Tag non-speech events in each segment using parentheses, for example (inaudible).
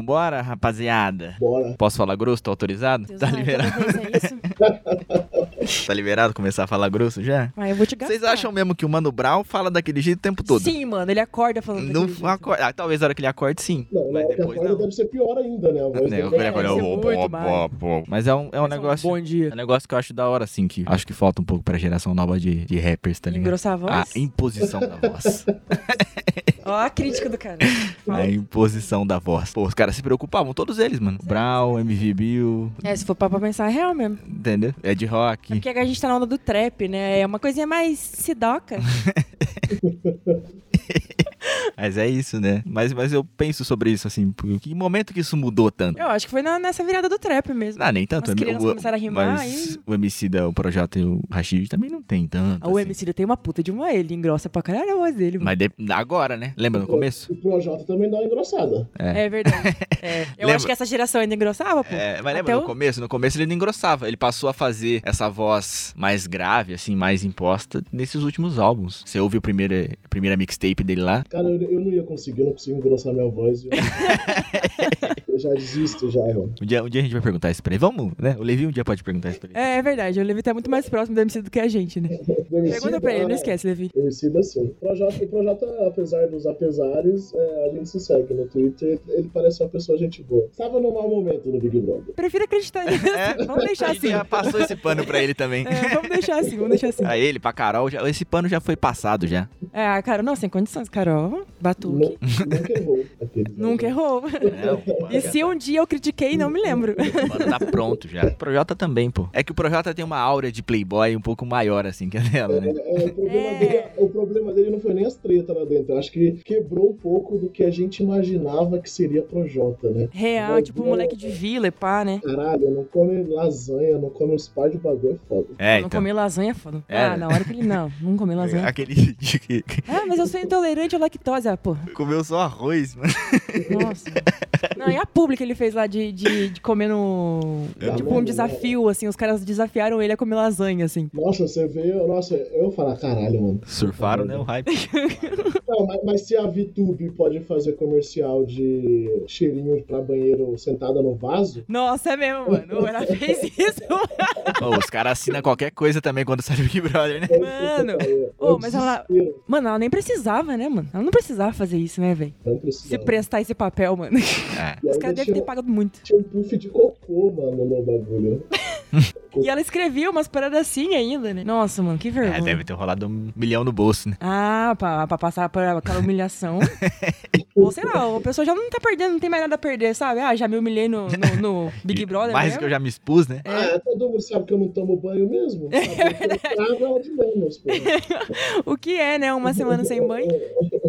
Vambora, rapaziada. Bora. Posso falar grosso? Tô autorizado? Deus tá liberado? é isso. (laughs) (laughs) Tá liberado começar a falar grosso já? Ah, eu vou te gastar. Vocês acham mesmo que o Mano Brown fala daquele jeito o tempo todo? Sim, mano, ele acorda falando Não daquele jeito. acorda. Ah, talvez na hora que ele acorde, sim. Não, mas depois acorda não. deve ser pior ainda, né? A voz Né, dele ó. Mas é um, é um Mas negócio. Bom dia. É um negócio que eu acho da hora, assim, que acho que falta um pouco pra geração nova de, de rappers, tá ligado? Engrossar a voz? A imposição da voz. (laughs) Ó a crítica do cara. A imposição da voz. Pô, os caras se preocupavam, todos eles, mano. Brown, MV Bill, É, se for pra pra pensar, é real mesmo. entendeu? Ed Rock. Porque a gente tá na onda do trap, né? É uma coisinha mais sidoca. (laughs) (laughs) Mas é isso, né? Mas, mas eu penso sobre isso, assim, que momento que isso mudou tanto? Eu acho que foi na- nessa virada do trap mesmo. Ah, nem tanto. As crianças o, começaram a rimar mas e- o MC da, o Projota e o Rashid também não tem tanto. o assim. MC tem uma puta de uma, ele engrossa pra caralho a voz dele. mano. Mas de- agora, né? Lembra no começo? O Projota também dá uma engrossada. É verdade. (laughs) É. Eu Lembra- acho que essa geração ainda engrossava, pô. É, mas Até lembra no o- começo? No começo ele não engrossava. Ele passou a fazer essa voz mais grave, assim, mais imposta nesses últimos álbuns. Você ouve o primeiro, a primeira mixtape dele lá? Cara, eu, eu não ia conseguir, eu não consigo engrossar minha voz. Eu, (laughs) eu já desisto, já, irmão. Um dia, um dia a gente vai perguntar isso pra ele. Vamos, né? O Levi um dia pode perguntar isso pra ele. É, é verdade, o Levi tá muito mais próximo do MC do que a gente, né? (laughs) Pergunta pra ele, não esquece, Levi. Emicida sim. O Projota, o Projota, apesar dos apesares, é, a gente se segue no Twitter. Ele parece uma pessoa gente boa. Estava num mau momento no Big Brother. Prefiro acreditar nisso. (laughs) Vamos deixar assim. já passou esse pano pra ele também. É, vamos deixar assim, vamos deixar assim. Pra ele, pra Carol, já- esse pano já foi passado já. É, a Carol, não, sem condições, Carol. Batuque. Nunca errou. né? (laughs) Nunca errou. É, (laughs) E se um dia eu critiquei, não me lembro. tá pronto já. O Projota também, pô. É que o Projota tem uma aura de playboy um pouco maior, assim, que a dela, né? É, o, problema É. Dele, o problema dele não foi nem as tretas lá dentro. Eu acho que quebrou um pouco do que a gente imaginava que seria Projota, né? Real, tipo moleque de vila e pá, né? Caralho, não come lasanha, não come uns par de bagulho, é foda. É, não então. comer lasanha é foda. É. Ah, na hora que ele. Não, não comer (laughs) lasanha. Aquele de que Ah, mas eu sou intolerante à lactose, ah, pô. comeu só arroz, mano. Nossa. (laughs) Não, e a publi que ele fez lá de, de, de comer no. É, tipo, um desafio, assim, os caras desafiaram ele a comer lasanha, assim. Nossa, você veio. Nossa, eu falar, caralho, mano. Surfaram, né, o hype. (laughs) Não, mas, mas se a VTube pode fazer comercial de cheirinho pra banheiro sentada no vaso, Nossa, é mesmo, mano. (laughs) Ela fez isso. Ô, os caras assinam qualquer coisa também quando sai do Big Brother, né? Mano. é mas ela-. Mano, ela nem precisava, né, mano? Ela não precisava fazer isso, né, velho? Não Se precisava. prestar esse papel, mano. É. (laughs) Os caras devem ter pagado muito. tinha um puff de cocô, mano, no bagulho. (laughs) E ela escrevia umas paradas assim ainda, né? Nossa, mano, que vergonha. É, deve ter rolado um milhão no bolso, né? Ah, pra, pra passar por aquela humilhação. (laughs) Ou sei lá, a pessoa já não tá perdendo, não tem mais nada a perder, sabe? Ah, já me humilhei no, no, no Big Brother. Mais mesmo. que eu já me expus, né? Ah, todo mundo sabe que eu não tomo banho mesmo. Sabe? É o de menos. O que é, né? Uma semana sem banho. eh,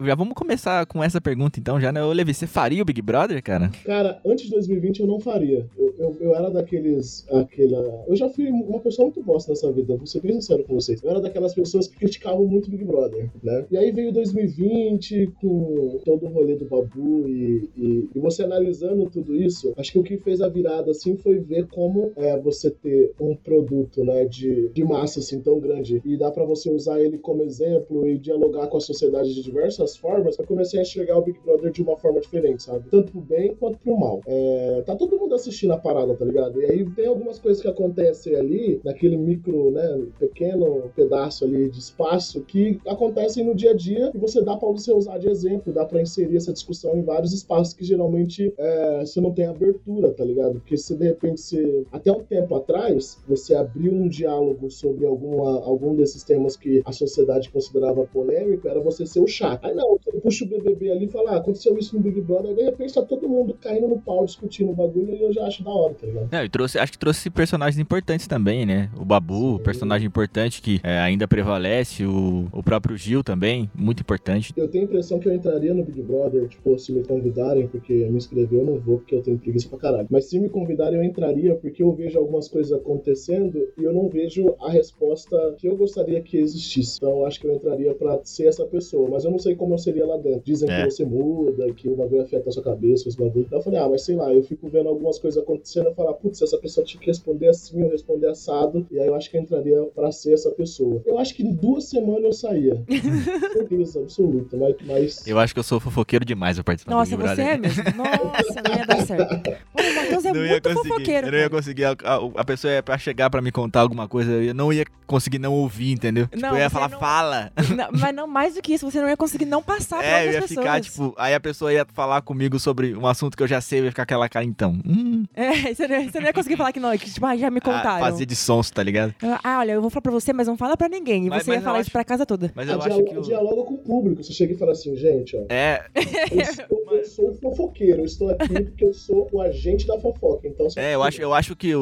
Já vamos começar com essa pergunta então, já, né? Ô, Levi, você faria o Big Brother, cara? Cara, antes de 2020 eu não faria. Eu, eu, eu era daqueles. Aquela... Eu já fui uma pessoa muito bosta nessa vida, vou ser bem sincero com vocês. Eu era daquelas pessoas que criticavam muito Big Brother, né? E aí veio 2020 com todo o rolê do Babu e, e, e você analisando tudo isso, acho que o que fez a virada assim foi ver como é você ter um produto, né, de, de massa assim tão grande e dá pra você usar ele como exemplo e dialogar com a sociedade de diversas formas. Eu comecei a enxergar o Big Brother de uma forma diferente, sabe? Tanto pro bem quanto pro mal. É, tá todo mundo assistindo a parada, tá ligado? E aí tem algumas coisas que acontecem ali, naquele micro, né, pequeno pedaço ali de espaço, que acontecem no dia a dia e você dá pra você usar de exemplo, dá pra inserir essa discussão em vários espaços que geralmente é, você não tem abertura, tá ligado? Porque se de repente você, até um tempo atrás, você abriu um diálogo sobre alguma, algum desses temas que a sociedade considerava polêmico, era você ser o chato. Aí não, você puxa o BBB ali e fala, ah, aconteceu isso no Big Brother, aí de repente tá todo mundo caindo no pau discutindo o bagulho e eu já acho da hora, tá ligado? Não, e trouxe, acho que trouxe personagens importantes também, né? O Babu, personagem importante que é, ainda prevalece, o, o próprio Gil também, muito importante. Eu tenho a impressão que eu entraria no Big Brother, tipo, se me convidarem, porque me inscrever eu não vou, porque eu tenho preguiça pra caralho. Mas se me convidarem, eu entraria, porque eu vejo algumas coisas acontecendo e eu não vejo a resposta que eu gostaria que existisse. Então eu acho que eu entraria pra ser essa pessoa, mas eu não sei como eu seria lá dentro. Dizem É. que você muda, que o bagulho afeta a sua cabeça, os bagulhos. Então eu falei, ah, mas sei lá, eu fico vendo algumas coisas acontecendo e falar, putz, essa pessoa tinha que responder assim, eu responder assado, e aí eu acho que eu entraria pra ser essa pessoa. Eu acho que em duas semanas eu saía. (laughs) Certeza absoluta, mas. mas... Eu acho que eu sou fofoqueiro demais pra participar Nossa, do Big você Brother. é mesmo. Nossa, não ia dar certo. (laughs) Pô, o Matheus é não ia muito conseguir. fofoqueiro. eu não ia conseguir. A, a- a pessoa ia pra chegar pra me contar alguma coisa, eu não ia conseguir não ouvir, entendeu? Tipo, Não, eu ia você falar, não- fala. Não, mas não mais do que isso, você não ia conseguir não passar pra É, eu outras ia pessoas. ficar, tipo, aí a pessoa ia falar comigo sobre um assunto que eu já sei, eu ia ficar aquela cara, então. Hum, É, (laughs) você não, ia- você não ia conseguir falar que não, que tipo, ah, já me ah, contaram. fazer de sons, tá ligado? Ah, olha, eu vou falar pra você, mas não fala pra ninguém. E Mas- você mas ia eu falar acho- isso pra casa toda. Mas A eu acho dialo- que. o- Dialoga com o público. Você chega e fala assim, gente, ó. É, Eu, estou- eu sou o fofoqueiro, eu estou aqui porque eu sou o agente da fofoca. Então, É, eu acho, eu acho que o,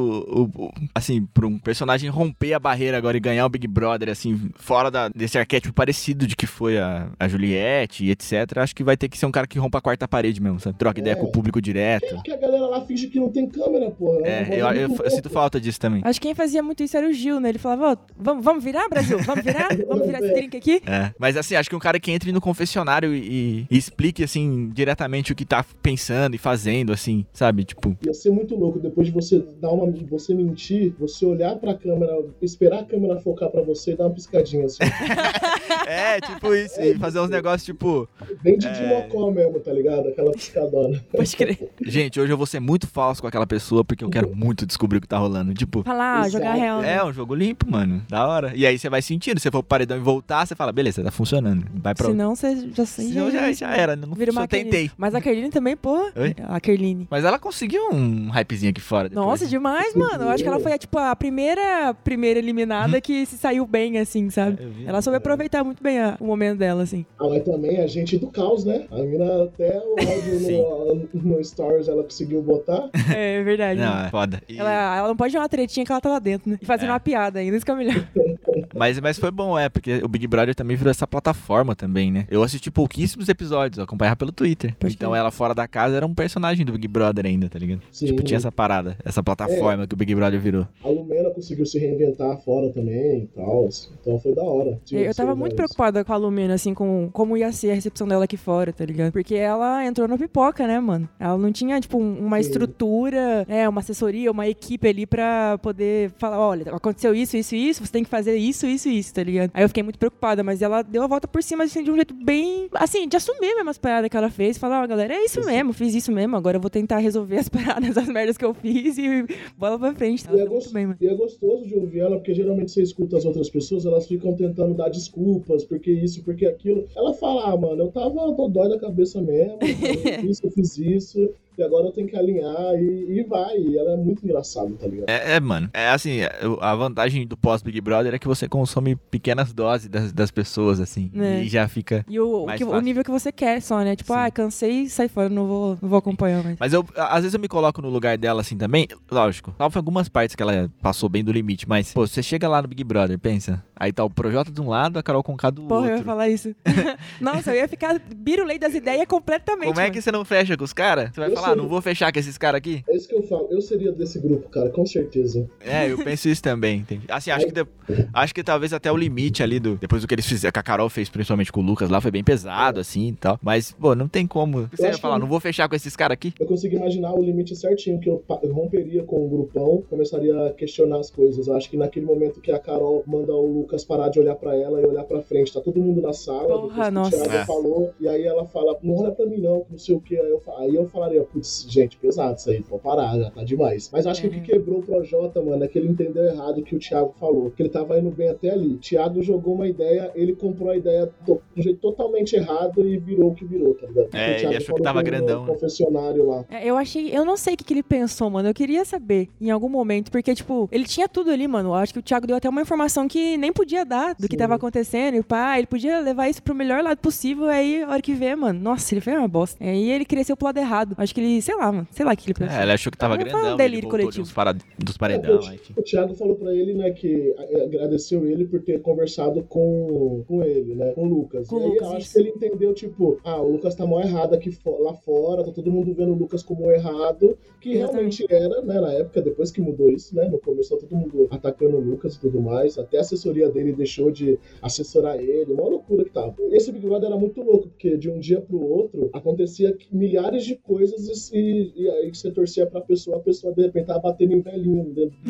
o- o- assim, pra um personagem romper a barreira agora e ganhar o Big Brother, assim, fora da- desse arquétipo parecido de que foi a, a Juliette e etc, acho que vai ter que ser um cara que rompa a quarta parede mesmo, sabe? Troca ideia É. com o público direto. Porque a galera lá finge que não tem câmera, porra. É, Ela eu, eu- eu sinto falta disso também. Acho que quem fazia muito isso era o Gil, né? Ele falava, ó, vamos, vamos virar, Brasil? Vamos virar? (laughs) Vamos virar esse drink aqui? É, mas assim, acho que um cara que entre no confessionário e, e explique, assim, diretamente o que tá pensando e fazendo, assim, sabe? Tipo, Ia ser muito louco depois de você dar uma. você mentir, você olhar pra câmera, esperar a câmera focar pra você e dar uma piscadinha assim. (laughs) é, tipo isso, e fazer uns negócios tipo, Bem de É. Dimocó mesmo, tá ligado? Aquela piscadona. Pode crer. (laughs) gente, hoje eu vou ser muito falso com aquela pessoa porque eu quero muito descobrir o que tá rolando. Tipo, Falar, ah, jogar real. né? É, um jogo limpo, mano. Da hora. E aí você vai sentindo. Se você for pro paredão e voltar, você fala, beleza, tá funcionando. Vai pra Senão você já sei. Senão já, já era. Não Vira uma só tentei. Mas a Kerline também, pô. Oi? A Kerline. Mas ela conseguiu um hypezinho aqui fora. depois. Nossa, demais, mano. Eu acho que ela foi, tipo, a primeira, primeira eliminada que se saiu bem, assim, sabe? Eu vi. Ela soube aproveitar muito bem a- o momento dela, assim. Mas também a gente do caos, né? A mina até o áudio no, no Stories ela conseguiu botar. É verdade. Não, é foda. E- Ela, ela não pode dar uma tretinha que ela tá lá dentro, né? E fazendo É. uma piada ainda, isso que é o melhor. (laughs) Mas, mas foi bom, é, porque o Big Brother também virou essa plataforma também, né? Eu assisti pouquíssimos episódios, eu acompanhava pelo Twitter. Então ela fora da casa era um personagem do Big Brother ainda, tá ligado? Sim. Tipo, tinha essa parada, essa plataforma que o Big Brother virou. A Lumena conseguiu se reinventar fora também e tal. Então foi da hora. Tinha Eu tava muito preocupada com a Lumena, assim, com como ia ser a recepção dela aqui fora, tá ligado? Porque ela entrou na pipoca, né, mano? Ela não tinha, tipo, um- uma Sim. estrutura, né, uma assessoria, uma equipe ali pra poder falar, olha, aconteceu isso, isso, isso, você tem que fazer isso, isso, isso, tá ligado? Aí eu fiquei muito preocupada, mas ela deu a volta por cima, assim, de um jeito bem, assim, de assumir mesmo as paradas que ela fez, falar, ó, galera, é isso mesmo, fiz isso mesmo, agora eu vou tentar resolver as (laughs) paradas, as merdas que eu fiz e bola pra frente. Ela E é, deu muito gos- bem, e é gostoso de ouvir ela, porque geralmente você escuta as outras pessoas, elas ficam tentando dar desculpas, porque isso, porque aquilo. Ela fala, ah, mano, eu tava dodói da cabeça mesmo, eu fiz isso, eu fiz isso, e agora eu tenho que alinhar, e, e vai. E ela é muito engraçada, tá ligado? É, é, mano. É assim, é, a vantagem do pós-Big Brother é que você consome pequenas doses das, das pessoas, assim. É. E já fica. E o, que- o nível que você quer só, né? Tipo, Sim. ah, cansei, sai fora, não vou, não vou acompanhar mais. Mas eu, às vezes eu me coloco no lugar dela assim também, lógico. Salvo algumas partes que ela passou bem do limite, mas, pô, você chega lá no Big Brother, pensa. Aí tá o Projota de um lado, a Carol Conká do Porra, eu ia outro. falar isso. (laughs) Nossa, eu ia ficar birulei das ideias completamente. Como é mano. que você não fecha com os caras? Você vai Eu falar, sei. não vou fechar com esses caras aqui? É isso que eu falo. Eu seria desse grupo, cara, com certeza. É, eu penso isso também. Entendi. Assim, acho que, de- acho que talvez até o limite ali do. Depois do que eles fizeram, que a Carol fez, principalmente com o Lucas lá, foi bem pesado, assim e tal. Mas, pô, não tem como. Você ia falar, que- não vou fechar com esses caras aqui? Eu consigo imaginar o limite certinho que eu romperia com o grupão, começaria a questionar as coisas. Eu acho que naquele momento que a Carol manda o Lucas parar de olhar pra ela e olhar pra frente, tá todo mundo na sala, Porra, depois que nossa. o Thiago É. falou, e aí ela fala, não olha pra mim não, que não sei o que. Aí eu, aí eu falaria, putz, gente, pesado isso aí, pode parar, já tá demais. Mas acho que o que Uhum. quebrou o Projota, mano, é que ele entendeu errado o que o Thiago falou, que ele tava indo bem até ali. O Thiago jogou uma ideia, ele comprou a ideia do, do jeito totalmente errado e virou o que virou, tá ligado? É, ele achou que tava no grandão, né? confessionário lá. É, Eu achei. Eu não sei o que, que ele pensou, mano. Eu queria saber em algum momento. Porque, tipo, ele tinha tudo ali, mano. Eu acho que o Thiago deu até uma informação que nem podia dar do que Sim. tava acontecendo. E pá, ele podia levar isso pro melhor lado possível. Aí, a hora que vê, mano. Nossa, ele fez uma bosta. Aí ele cresceu pro lado errado. Acho que ele, sei lá, mano. Sei lá o que ele pensou. É, ele achou que tava foi um grandão. delírio ele coletivo. uns para- dos É, paredão, o, enfim. o Thiago falou pra ele, né, que é, agradeceu ele por ter conversado com, com ele, né, com o Lucas. Com e o aí Lucas, eu acho que ele entendeu, tipo, ah, o Lucas tá mó errado aqui fo- lá fora, tá todo mundo vendo o Lucas como errado, que Exatamente. realmente era, né, na época, depois que mudou isso, né, no começo tá todo mundo atacando o Lucas e tudo mais, até a assessoria dele deixou de assessorar ele, uma loucura que tava. Esse Big Brother era muito louco, porque de um dia pro outro acontecia milhares de coisas vezes e, e aí você torcia pra pessoa, a pessoa de repente tava batendo em velhinho dentro. (laughs)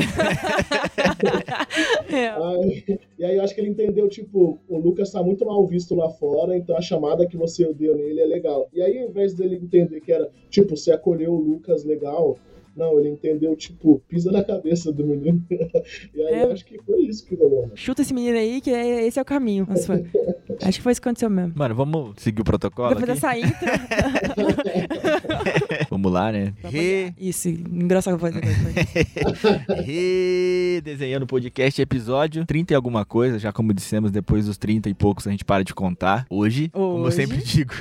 É. Aí- e aí eu acho que ele entendeu, tipo, o Lucas tá muito mal visto lá fora, então a chamada que você deu nele é legal. E aí, ao invés dele entender que era, tipo, você acolheu o Lucas legal, não, ele entendeu, tipo, pisa na cabeça do menino. (laughs) e aí É. eu acho que foi isso que rolou. né? Chuta esse menino aí, que é- esse é o caminho. (laughs) Acho que foi isso que aconteceu mesmo. Mano, vamos seguir o protocolo Depois aqui? dessa intro. Lá, né? Re... Isso, engrossa a voz agora. Redesenhando o podcast, episódio 30 e alguma coisa. Já como dissemos, depois dos 30 e poucos a gente para de contar. Hoje, como eu Hoje. sempre digo.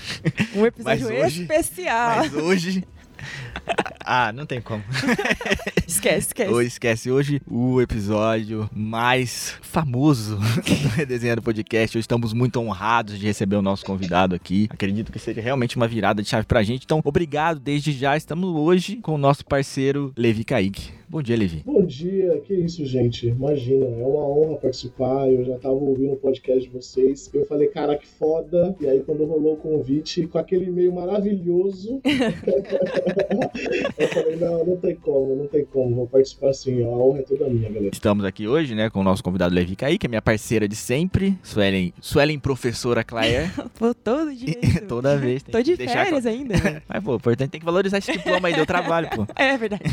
Um episódio (laughs) Mas hoje- especial. Mas hoje. (laughs) Ah, não tem como. (laughs) Esquece, esquece. Hoje, esquece, hoje o episódio mais famoso do (laughs) Redesenhando Podcast. Hoje estamos muito honrados de receber o nosso convidado aqui. Acredito que seja realmente uma virada de chave pra gente. Então, obrigado desde já. Estamos hoje com o nosso parceiro Levi Kaique. Bom dia, Levi. Bom dia, que isso, gente. Imagina, é uma honra participar. Eu já tava ouvindo o podcast de vocês. Eu falei, cara, que foda. E aí, quando rolou o convite, com aquele e-mail maravilhoso, (laughs) eu falei, não, não tem como, não tem como. Vou participar sim. A honra é toda minha, galera. Estamos aqui hoje, né, com o nosso convidado Levi Kaique, minha parceira de sempre, Suelen, Suelen professora Claire. (laughs) Pô, todo dia. (laughs) isso. Toda vez. tem Tô que de deixar férias ainda. velho. Mas, pô, o importante tem que valorizar esse diploma aí, deu trabalho, pô. É verdade.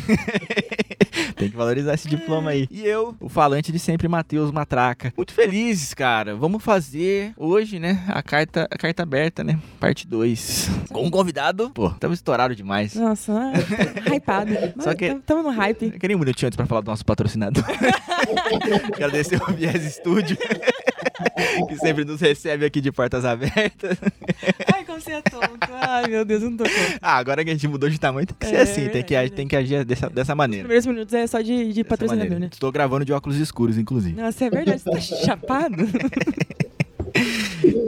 (laughs) Tem que valorizar esse diploma aí. E eu, o falante de sempre, Matheus Matraca. Muito felizes, cara. Vamos fazer hoje, né, a carta, a carta aberta, né? Parte 2. Com um convidado. Pô, estamos estourados demais. Nossa, ah, (laughs) hypado. Só que- Tamo- Tamo no hype. Eu queria um minutinho antes pra falar do nosso patrocinador. (laughs) Agradecer o Viés Estúdio. (laughs) que sempre nos recebe aqui de portas abertas. Ai, como você é tonto. Ai, meu Deus, não tô conta. Ah, agora que a gente mudou de tamanho, tem que ser É, assim. Tem que, tem que agir dessa, dessa Os maneira. primeiros minutos é só de, de patrocinador, maneira. né? Estou gravando de óculos escuros, inclusive. Nossa, é verdade, você tá (laughs) chapado? (laughs)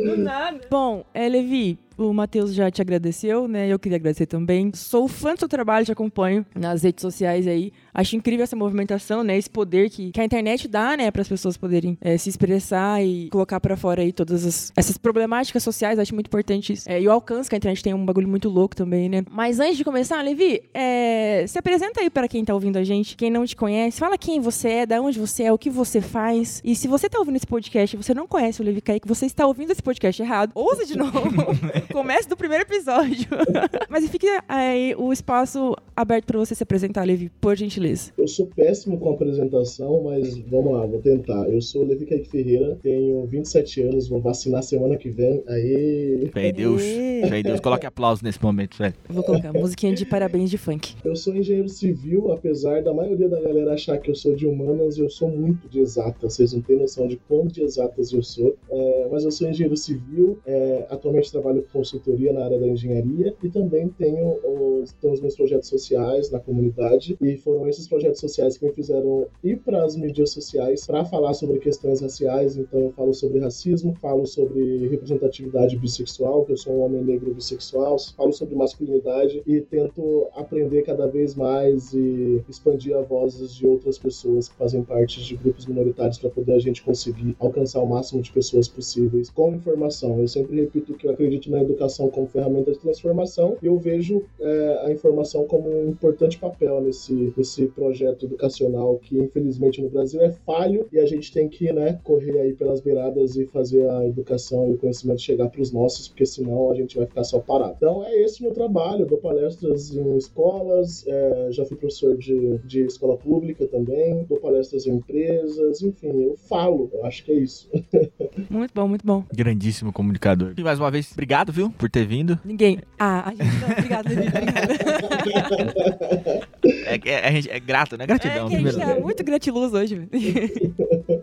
Do nada. Bom, é, Levi, o Matheus já te agradeceu, né? Eu queria agradecer também. Sou fã do seu trabalho, te acompanho nas redes sociais aí. Acho incrível essa movimentação, né? Esse poder que, que a internet dá, né? Para as pessoas poderem é, se expressar e colocar pra fora aí todas as- essas problemáticas sociais. Acho muito importante isso. É, e o alcance que a internet tem um bagulho muito louco também, né? Mas antes de começar, Levi, é, se apresenta aí para quem tá ouvindo a gente, quem não te conhece. Fala quem você é, da onde você é, o que você faz. E se você tá ouvindo esse podcast e você não conhece o Levi Kaique, você está ouvindo esse podcast errado. Ouça de (laughs) novo. (laughs) (laughs) Comece do primeiro episódio. (laughs) Mas fica aí o espaço aberto para você se apresentar, Levi, por gentileza. Eu sou péssimo com apresentação, mas vamos lá, vou tentar. Eu sou o Levi Kaique Ferreira, tenho 27 anos, vou vacinar semana que vem. Aí, Fé em Deus. Fé em Deus. Coloque aplauso nesse momento, velho. Vou colocar musiquinha de parabéns de funk. eu sou engenheiro civil, apesar da maioria da galera achar que eu sou de humanas, eu sou muito de exatas. Vocês não têm noção de quão de exatas eu sou. É, mas eu sou engenheiro civil, é, atualmente trabalho com consultoria na área da engenharia e também tenho os, tenho os meus projetos sociais na comunidade. E foram esses projetos sociais que me fizeram ir para as mídias sociais para falar sobre questões raciais. Então eu falo sobre racismo, falo sobre representatividade bissexual, que eu sou um homem negro bissexual, falo sobre masculinidade e tento aprender cada vez mais e expandir as vozes de outras pessoas que fazem parte de grupos minoritários para poder a gente conseguir alcançar o máximo de pessoas possíveis com informação. Eu sempre repito que eu acredito na educação como ferramenta de transformação e eu vejo é, a informação como um importante papel nesse, nesse projeto educacional que infelizmente no Brasil é falho e a gente tem que né, correr aí pelas beiradas e fazer a educação e o conhecimento chegar para os nossos, porque senão a gente vai ficar só parado. Então é esse o meu trabalho, eu dou palestras em escolas, é, já fui professor de, de escola pública também, dou palestras em empresas, enfim, eu falo, eu acho que é isso. (laughs) Muito bom, muito bom. Grandíssimo comunicador. E mais uma vez, obrigado, viu, por ter vindo. Ninguém. Ah, a gente. Não, obrigado, Levi. Obrigada. (laughs) (laughs) É, é, gente é grato, né? É Gratidão. que a gente tá muito gratiluz hoje.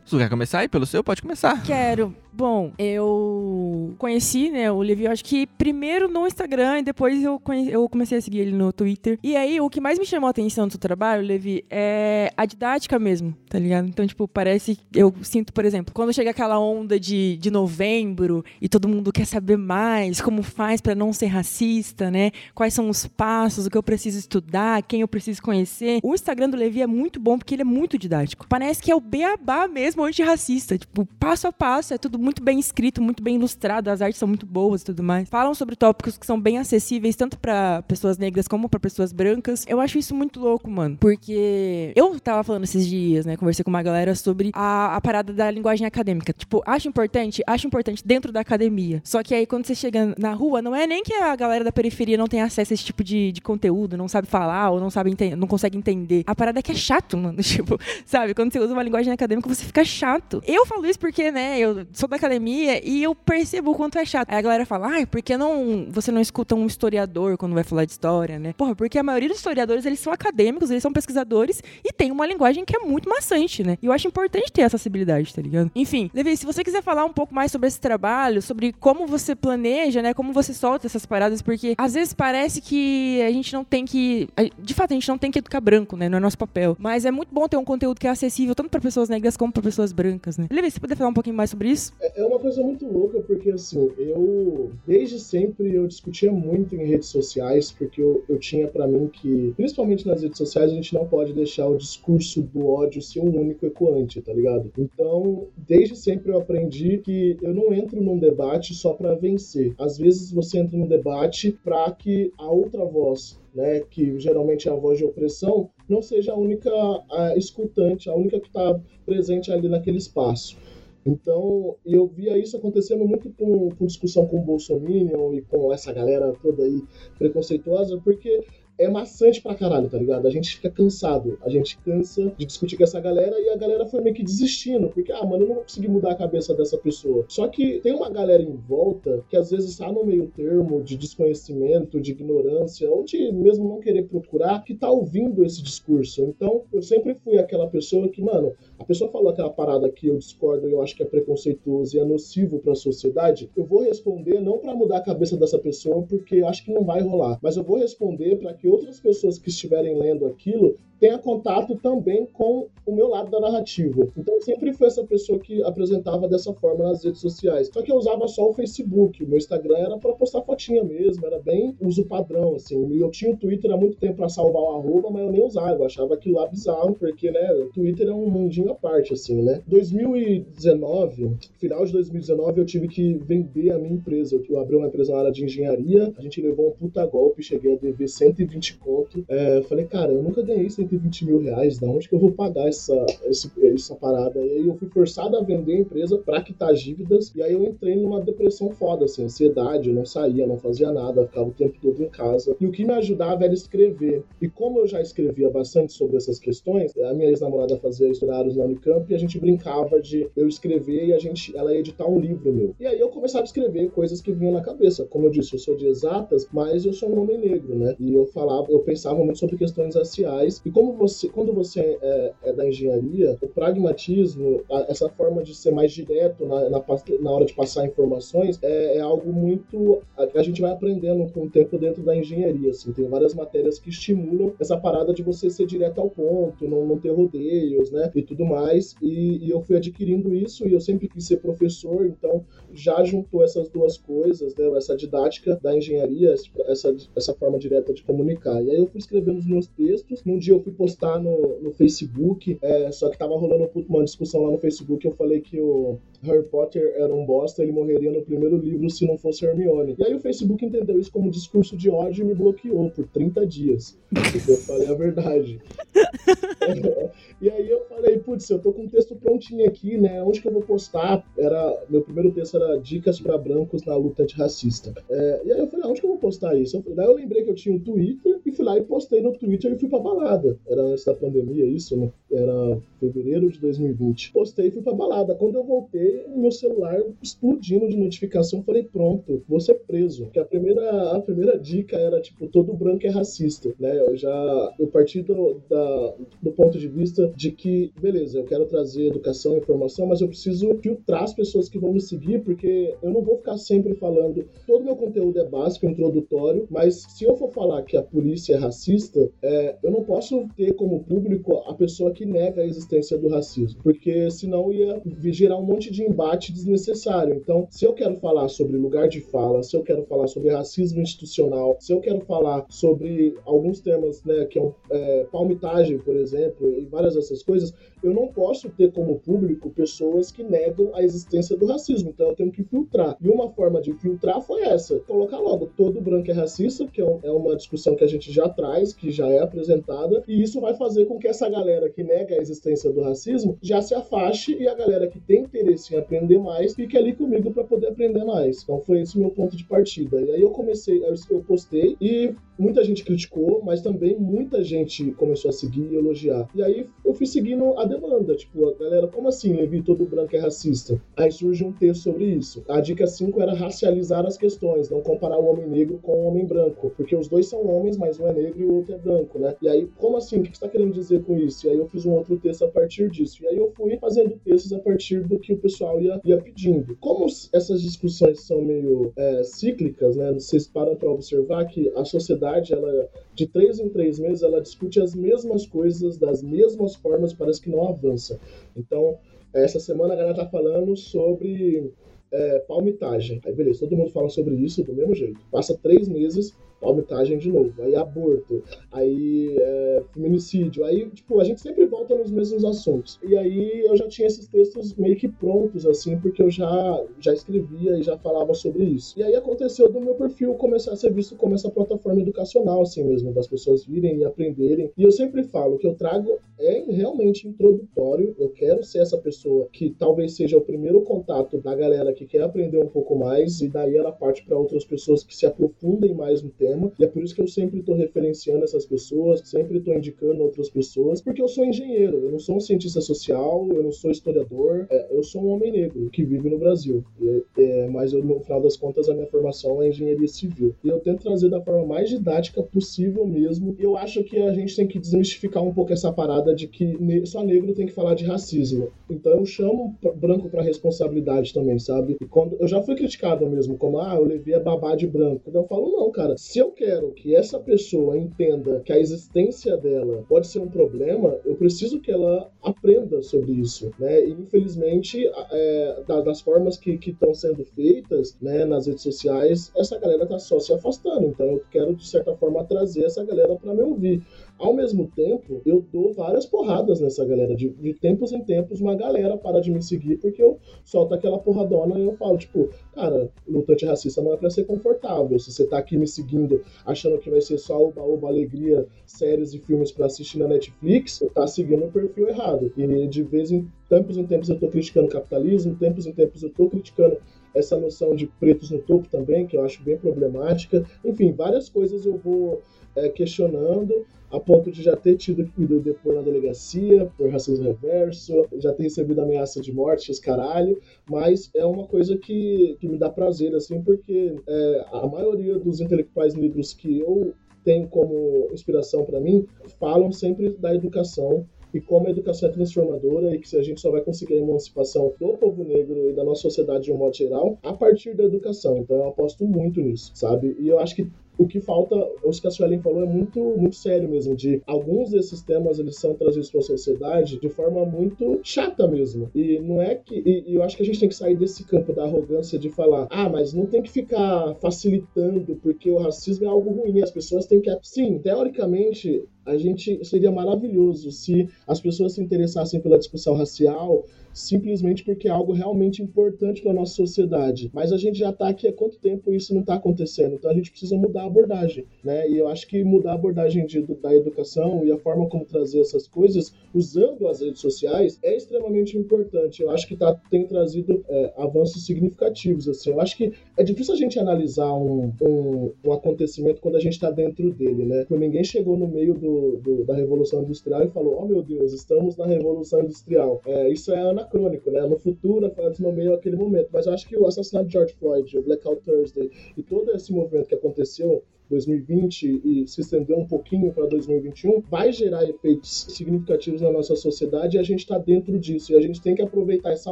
Tu (laughs) quer começar aí pelo seu? Pode começar. Quero. Bom, eu conheci, né, o Levi, eu acho que primeiro no Instagram e depois eu, conhe- eu comecei a seguir ele no Twitter. E aí, o que mais me chamou a atenção do seu trabalho, Levi, é a didática mesmo, tá ligado? Então, tipo, parece. Eu sinto, por exemplo, quando chega aquela onda de, de novembro e todo mundo quer saber mais como faz pra não ser racista, né? Quais são os passos, o que eu preciso estudar, quem eu preciso conhecer. O Instagram do Levi é muito bom porque ele é muito didático. Parece que é o beabá mesmo antirracista. Tipo, passo a passo, é tudo muito bem escrito, muito bem ilustrado, as artes são muito boas e tudo mais. Falam sobre tópicos que são bem acessíveis, tanto para pessoas negras como para pessoas brancas. Eu acho isso muito louco, mano. Porque eu tava falando esses dias, né? Conversei com uma galera sobre a, a parada da linguagem acadêmica. Tipo, acho importante, acho importante dentro da academia. Só que aí quando você chega na rua, não é nem que a galera da periferia não tem acesso a esse tipo de, de conteúdo, não sabe falar ou não sabe não consegue entender. A parada é que é chato, mano. (laughs) Tipo, sabe? Quando você usa uma linguagem acadêmica, você fica chato. Eu falo isso porque, né, eu sou da academia e eu percebo o quanto é chato. Aí a galera fala, ai, por que não, você não escuta um historiador quando vai falar de história, né? Porra, porque a maioria dos historiadores, eles são acadêmicos, eles são pesquisadores e tem uma linguagem que é muito maçante, né? E eu acho importante ter acessibilidade, tá ligado? Enfim, Levi, se você quiser falar um pouco mais sobre esse trabalho, sobre como você planeja, né, como você solta essas paradas, porque às vezes parece que a gente não tem que, de fato, a gente não tem que educar branco, né? Não é nosso papel. Mas é muito bom ter um conteúdo que é acessível tanto para pessoas negras como para pessoas brancas, né? Levi, você poder falar um pouquinho mais sobre isso? É, é uma coisa muito louca, porque assim, eu desde sempre eu discutia muito em redes sociais, porque eu, eu tinha para mim que, principalmente nas redes sociais, a gente não pode deixar o discurso do ódio ser um único ecoante, tá ligado? Então, desde sempre eu aprendi que eu não entro num debate só para vencer. Às vezes você entra num debate para que a outra voz né, que geralmente é a voz de opressão, não seja a única a escutante, a única que está presente ali naquele espaço. Então, eu via isso acontecendo muito com, com discussão com o Bolsonaro e com essa galera toda aí preconceituosa, porque é maçante pra caralho, tá ligado? A gente fica cansado, a gente cansa de discutir com essa galera e a galera foi meio que desistindo, porque, ah, mano, eu não vou conseguir mudar a cabeça dessa pessoa. Só que tem uma galera em volta que às vezes tá no meio termo de desconhecimento, de ignorância, ou de mesmo não querer procurar, que tá ouvindo esse discurso. Então, eu sempre fui aquela pessoa que, mano, a pessoa falou aquela parada que eu discordo e eu acho que é preconceituoso e é nocivo para a sociedade, eu vou responder não para mudar a cabeça dessa pessoa, porque eu acho que não vai rolar, mas eu vou responder para que outras pessoas que estiverem lendo aquilo tenha contato também com o meu lado da narrativa. Então eu sempre fui essa pessoa que apresentava dessa forma nas redes sociais. Só que eu usava só o Facebook, o meu Instagram era para postar fotinha mesmo, era bem uso padrão, assim. Eu tinha o Twitter há muito tempo para salvar o arroba, mas eu nem usava, eu achava aquilo lá bizarro, porque, né, o Twitter é um mundinho à parte, assim, né. 2019, final de 2019, eu tive que vender a minha empresa. Eu abri uma empresa na área de engenharia, a gente levou um puta golpe, cheguei a dever 120 conto. É, falei, cara, eu nunca ganhei 120 120 mil reais, da onde que eu vou pagar essa, essa, essa parada? E aí eu fui forçado a vender a empresa para quitar dívidas, e aí eu entrei numa depressão foda, assim, ansiedade, eu não saía, não fazia nada, ficava o tempo todo em casa. E o que me ajudava era escrever. E como eu já escrevia bastante sobre essas questões, a minha ex-namorada fazia estudários na Unicamp e a gente brincava de eu escrever e a gente, ela ia editar um livro meu. E aí eu começava a escrever coisas que vinham na cabeça. Como eu disse, eu sou de exatas, mas eu sou um homem negro, né? E eu falava, eu pensava muito sobre questões raciais. E como você, quando você é, é da engenharia, o pragmatismo, a, essa forma de ser mais direto na, na, na hora de passar informações, é, é algo muito. A, a, gente vai aprendendo com o tempo dentro da engenharia. Assim, tem várias matérias que estimulam essa parada de você ser direto ao ponto, não, não ter rodeios, né? E tudo mais. E, e eu fui adquirindo isso e eu sempre quis ser professor, então já juntou essas duas coisas, né? Essa didática da engenharia, essa, essa forma direta de comunicar. E aí eu fui escrevendo os meus textos. Num dia eu fui postar no, no Facebook, é, só que tava rolando uma discussão lá no Facebook. Eu falei que o Harry Potter era um bosta, ele morreria no primeiro livro se não fosse Hermione. E aí o Facebook entendeu isso como discurso de ódio e me bloqueou por 30 dias. Porque eu falei a verdade. (laughs) e aí eu falei, putz, eu tô com um texto prontinho aqui, né? Onde que eu vou postar? Era, meu primeiro texto era Dicas para Brancos na Luta Antirracista. É, e aí eu falei, onde que eu vou postar isso? Eu falei, daí eu lembrei que eu tinha um Twitter e fui lá e postei no Twitter e fui pra balada. Era antes da pandemia isso, né? Era fevereiro de 2020. Postei e fui pra balada. Quando eu voltei, meu celular explodindo de notificação. Falei, pronto, vou ser preso. Porque a primeira, a primeira dica era, tipo, todo branco é racista, né? Eu já, eu parti do, da, do ponto de vista de que, beleza, eu quero trazer educação informação, mas eu preciso filtrar as pessoas que vão me seguir, porque eu não vou ficar sempre falando, todo meu conteúdo é básico, introdutório, mas se eu for falar que a polícia é racista, é, eu não posso ter como público a pessoa que nega a existência do racismo, porque senão ia gerar um monte de embate desnecessário. Então, se eu quero falar sobre lugar de fala, se eu quero falar sobre racismo institucional, se eu quero falar sobre alguns temas, né, que é, é palmitagem, por exemplo, e várias dessas coisas, eu não posso ter como público pessoas que negam a existência do racismo. Então eu tenho que filtrar. E uma forma de filtrar foi essa: colocar logo todo branco é racista, que é, é uma discussão que a gente já traz, que já é apresentada, e isso vai fazer com que essa galera que nega a existência do racismo já se afaste e a galera que tem interesse em aprender mais fique ali comigo para poder aprender mais. Então foi esse meu ponto de partida. E aí eu comecei, eu postei e muita gente criticou, mas também muita gente começou a seguir e elogiar. E aí eu fui seguindo a demanda, tipo, a galera, como assim Levi todo branco é racista? Aí surge um texto sobre isso. A dica 5 era racializar as questões, não comparar o homem negro com o homem branco, porque os dois são homens, mas um é negro e o outro é branco, né? E aí, como assim? O que você está querendo dizer com isso? E aí eu fiz um outro texto a partir disso. E aí eu fui fazendo textos a partir do que o pessoal ia, ia pedindo. Como essas discussões são meio é, cíclicas, né? Vocês param para observar que a sociedade ela, de três em três meses, ela discute as mesmas coisas, das mesmas formas, parece que não avança. Então, essa semana a galera tá falando sobre é, palmitagem. Aí, beleza, todo mundo fala sobre isso do mesmo jeito. Passa três meses, palmitagem de novo, aí aborto, aí é, feminicídio, aí, tipo, a gente sempre volta nos mesmos assuntos. E aí eu já tinha esses textos meio que prontos, assim, porque eu já, já escrevia e já falava sobre isso. E aí aconteceu do meu perfil começar a ser visto como essa plataforma educacional, assim mesmo, das pessoas virem e aprenderem. E eu sempre falo que eu trago é realmente introdutório, eu quero ser essa pessoa que talvez seja o primeiro contato da galera que quer aprender um pouco mais, e daí ela parte para outras pessoas que se aprofundem mais no tema e é por isso que eu sempre estou referenciando essas pessoas, sempre estou indicando outras pessoas, porque eu sou engenheiro, eu não sou um cientista social, eu não sou historiador, é, eu sou um homem negro que vive no Brasil. E, é, mas eu, no final das contas, a minha formação é engenharia civil. E eu tento trazer da forma mais didática possível mesmo. E eu acho que a gente tem que desmistificar um pouco essa parada de que ne só negro tem que falar de racismo. Então eu chamo branco para responsabilidade também, sabe? E quando eu já fui criticado mesmo, como ah, o Levi é babá de branco. Então eu falo, não, cara, se eu quero que essa pessoa entenda que a existência dela pode ser um problema, eu preciso que ela aprenda sobre isso, né? E infelizmente, é, das formas que estão sendo feitas, né, nas redes sociais, essa galera tá só se afastando. Então eu quero de certa forma trazer essa galera para me ouvir. Ao mesmo tempo, eu dou várias porradas nessa galera. De, de, tempos em tempos, uma galera para de me seguir porque eu solto aquela porradona e eu falo, tipo, cara, lutante racista não é pra ser confortável. Se você tá aqui me seguindo achando que vai ser só oba, oba, alegria, séries e filmes para assistir na Netflix, você tá seguindo o perfil errado. E de vez em tempos em tempos eu tô criticando o capitalismo, tempos em tempos eu tô criticando essa noção de pretos no topo também, que eu acho bem problemática. Enfim, várias coisas eu vou é, questionando a ponto de já ter tido ido depor na delegacia por racismo reverso, já ter recebido ameaça de morte, esse caralho, mas é uma coisa que, que me dá prazer, assim, porque é, a maioria dos intelectuais negros que eu tenho como inspiração para mim falam sempre da educação e como a educação é transformadora e que a gente só vai conseguir a emancipação do povo negro e da nossa sociedade de um modo geral a partir da educação. Então eu aposto muito nisso, sabe? E eu acho que o que falta, o que a Suelen falou é muito, muito sério mesmo, de alguns desses temas eles são trazidos para a sociedade de forma muito chata mesmo. E não é que. E, e, eu acho que a gente tem que sair desse campo da arrogância de falar, ah, mas não tem que ficar facilitando, porque o racismo é algo ruim. As pessoas têm que. Sim, teoricamente, a gente seria maravilhoso se as pessoas se interessassem pela discussão racial simplesmente porque é algo realmente importante para nossa sociedade. Mas a gente já está aqui há quanto tempo e isso não está acontecendo? Então a gente precisa mudar a abordagem, né? E eu acho que mudar a abordagem de, da educação e a forma como trazer essas coisas usando as redes sociais é extremamente importante. Eu acho que tá, tem trazido é, avanços significativos. Assim, eu acho que é difícil a gente analisar um, um, um acontecimento quando a gente está dentro dele, né? Quando ninguém chegou no meio do, do, da Revolução Industrial e falou: Oh meu Deus, estamos na Revolução Industrial. É, isso é anacrônico, né? No futuro, no meio daquele momento. Mas eu acho que o assassinato de George Floyd, o Blackout Thursday e todo esse movimento que aconteceu 2020 e se estender um pouquinho para 2021, vai gerar efeitos significativos na nossa sociedade e a gente está dentro disso e a gente tem que aproveitar essa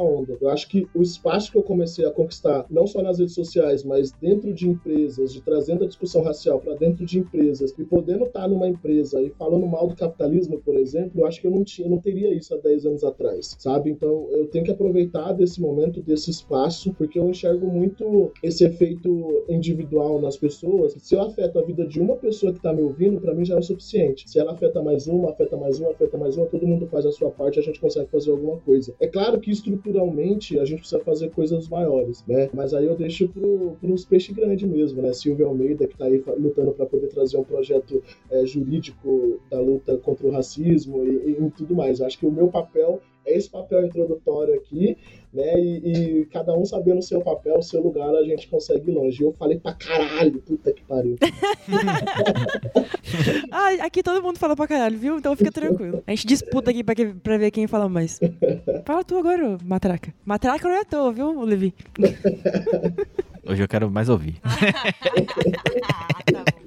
onda. Eu acho que o espaço que eu comecei a conquistar, não só nas redes sociais, mas dentro de empresas, de trazendo a discussão racial para dentro de empresas e podendo estar tá numa empresa e falando mal do capitalismo, por exemplo, eu acho que eu não tinha, não teria isso há 10 anos atrás, sabe? Então eu tenho que aproveitar desse momento, desse espaço, porque eu enxergo muito esse efeito individual nas pessoas. Se eu afeto a vida de uma pessoa que está me ouvindo, para mim já é o suficiente. Se ela afeta mais uma, afeta mais uma, afeta mais uma, todo mundo faz a sua parte, a gente consegue fazer alguma coisa. É claro que estruturalmente a gente precisa fazer coisas maiores, né? Mas aí eu deixo para os peixes grandes mesmo, né? Silvio Almeida, que está aí lutando para poder trazer um projeto é, jurídico da luta contra o racismo e, e, e tudo mais. Eu acho que o meu papel é esse papel introdutório aqui, né? E, e, cada um sabendo o seu papel, o seu lugar, a gente consegue ir longe. Eu falei pra caralho, puta que pariu. (laughs) ah, aqui todo mundo fala pra caralho, viu? Então fica tranquilo. A gente disputa aqui pra, que, pra ver quem fala mais. (laughs) Fala tu agora, Matraca. Matraca não é à toa, viu, Levi? (laughs) Hoje eu quero mais ouvir. ah, tá bom.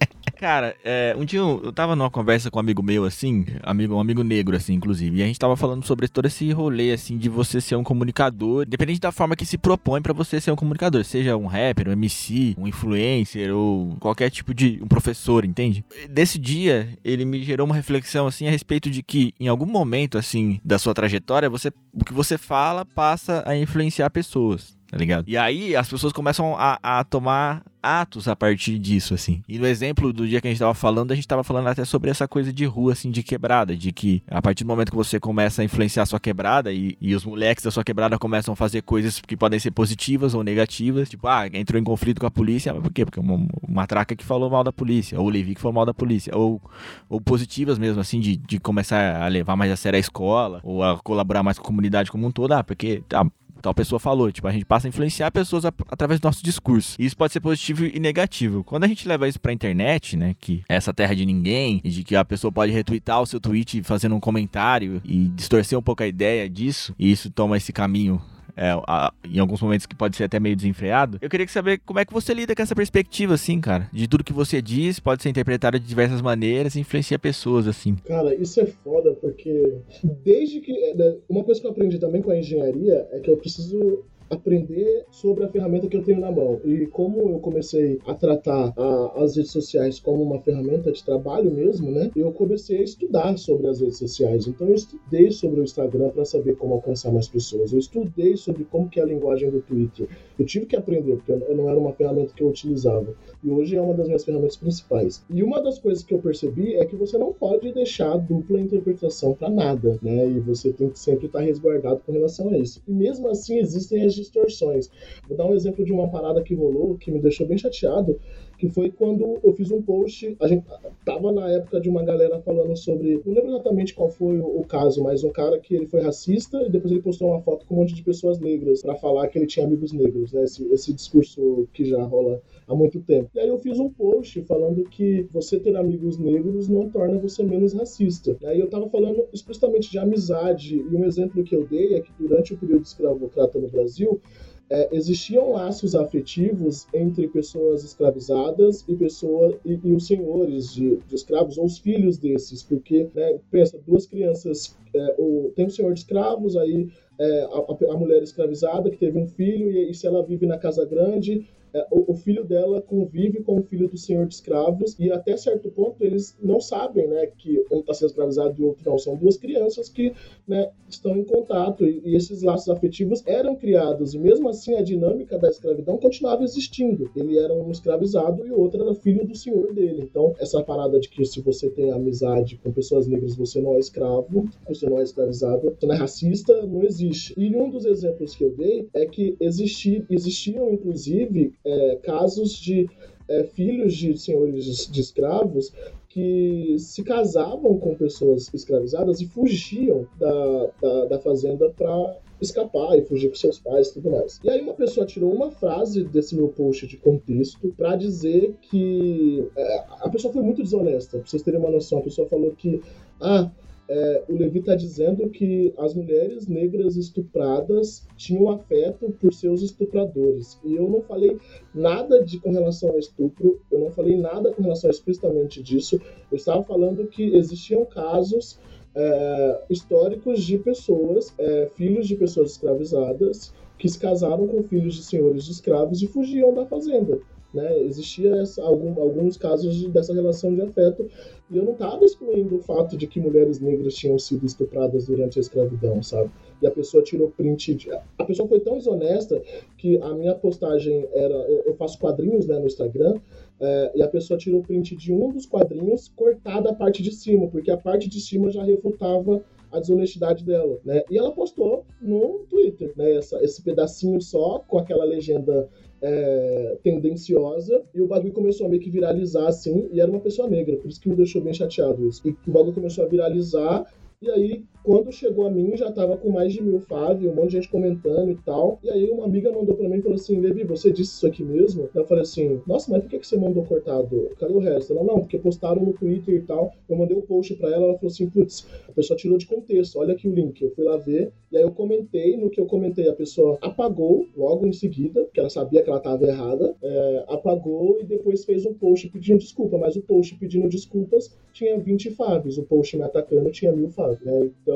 Cara, é, um dia eu, tava numa conversa com um amigo meu, assim, amigo, um amigo negro, assim, inclusive, e a gente tava falando sobre todo esse rolê, assim, de você ser um comunicador, independente da forma que se propõe para você ser um comunicador, seja um rapper, um MC, um influencer ou qualquer tipo de um professor, entende? Desse dia, ele me gerou uma reflexão, assim, a respeito de que em algum momento, assim, da sua trajetória, você, o que você fala passa a influenciar pessoas tá ligado? E aí as pessoas começam a, a tomar atos a partir disso, assim. E no exemplo do dia que a gente tava falando, a gente tava falando até sobre essa coisa de rua, assim, de quebrada, de que a partir do momento que você começa a influenciar a sua quebrada e, e os moleques da sua quebrada começam a fazer coisas que podem ser positivas ou negativas, tipo, ah, entrou em conflito com a polícia, mas por quê? Porque uma, uma traca que falou mal da polícia, ou o Levi que falou mal da polícia, ou, ou positivas mesmo, assim, de, de começar a levar mais a sério a escola, ou a colaborar mais com a comunidade como um todo, ah, porque ah, tal pessoa falou. Tipo, a gente passa a influenciar pessoas a, através do nosso discurso. E isso pode ser positivo e negativo. Quando a gente leva isso pra internet, né, que é essa terra de ninguém, e de que a pessoa pode retweetar o seu tweet fazendo um comentário e distorcer um pouco a ideia disso, e isso toma esse caminho é, a, em alguns momentos que pode ser até meio desenfreado. Eu queria saber como é que você lida com essa perspectiva, assim, cara. De tudo que você diz pode ser interpretado de diversas maneiras e influencia pessoas, assim. Cara, isso é foda, porque desde que. É, né, uma coisa que eu aprendi também com a engenharia é que eu preciso aprender sobre a ferramenta que eu tenho na mão. E como eu comecei a tratar a, as redes sociais como uma ferramenta de trabalho mesmo, né? Eu comecei a estudar sobre as redes sociais. Então eu estudei sobre o Instagram para saber como alcançar mais pessoas. Eu estudei sobre como que é a linguagem do Twitter. Eu tive que aprender, porque eu não era uma ferramenta que eu utilizava. E hoje é uma das minhas ferramentas principais. E uma das coisas que eu percebi é que você não pode deixar dupla interpretação para nada, né? E você tem que sempre estar resguardado com relação a isso. E mesmo assim existem as distorções. Vou dar um exemplo de uma parada que rolou que me deixou bem chateado, que foi quando eu fiz um post, a gente tava na época de uma galera falando sobre, não lembro exatamente qual foi o, o caso, mas um cara que ele foi racista e depois ele postou uma foto com um monte de pessoas negras para falar que ele tinha amigos negros, né? Esse, esse discurso que já rola há muito tempo. E aí eu fiz um post falando que você ter amigos negros não torna você menos racista. E aí eu tava falando explicitamente de amizade, e um exemplo que eu dei é que durante o período escravocrata no Brasil, é, existiam laços afetivos entre pessoas escravizadas e pessoas e, e os senhores de, de, escravos ou os filhos desses, porque né, pensa duas crianças, é, o, tem um senhor de escravos, aí é, a, a, mulher escravizada que teve um filho e, e se ela vive na casa grande o, o, filho dela convive com o filho do senhor de escravos e até certo ponto eles não sabem, né, que um está sendo escravizado e o outro não. São duas crianças que, né, estão em contato e, e, esses laços afetivos eram criados e mesmo assim a dinâmica da escravidão continuava existindo. Ele era um escravizado e o outro era filho do senhor dele. Então essa parada de que se você tem amizade com pessoas negras você não é escravo, você não é escravizado, você não é racista, não existe. E um dos exemplos que eu dei é que existi, existiam inclusive é, casos de é, filhos de senhores de escravos que se casavam com pessoas escravizadas e fugiam da, da, da fazenda para escapar e fugir com seus pais e tudo mais. E aí uma pessoa tirou uma frase desse meu post de contexto para dizer que é, a pessoa foi muito desonesta. Pra vocês terem uma noção, a pessoa falou que ah, é, o Levi está dizendo que as mulheres negras estupradas tinham afeto por seus estupradores. E eu não falei nada de com relação ao estupro, eu não falei nada com relação explicitamente disso. Eu estava falando que existiam casos é, históricos de pessoas, é, filhos de pessoas escravizadas, que se casaram com filhos de senhores de escravos e fugiam da fazenda. Né? Existia essa, algum, alguns casos de, dessa relação de afeto e eu não estava excluindo o fato de que mulheres negras tinham sido estupradas durante a escravidão, sabe? E a pessoa tirou print. De... A pessoa foi tão desonesta que a minha postagem era. Eu, eu faço quadrinhos né, no Instagram. É, e a pessoa tirou print de um dos quadrinhos cortada a parte de cima, porque a parte de cima já refutava a desonestidade dela, né? E ela postou no Twitter, né? Essa, esse pedacinho só com aquela legenda é, tendenciosa e o bagulho começou a meio que viralizar assim, e era uma pessoa negra, por isso que me deixou bem chateado isso. E o bagulho começou a viralizar, e aí quando chegou a mim, já tava com mais de mil fav, um monte de gente comentando e tal. E aí uma amiga mandou pra mim e falou assim: Levi, você disse isso aqui mesmo? Eu falei assim: Nossa, mas por que, que você mandou cortado? Cadê o resto? Ela, não, porque postaram no Twitter e tal. Eu mandei o um post pra ela, ela falou assim: Putz, a pessoa tirou de contexto, olha aqui o link. Eu fui lá ver, e aí eu comentei. No que eu comentei, a pessoa apagou logo em seguida, porque ela sabia que ela tava errada, é, apagou e depois fez um post pedindo desculpa. Mas o post pedindo desculpas tinha 20 favs, o post me atacando tinha mil favs, né? Então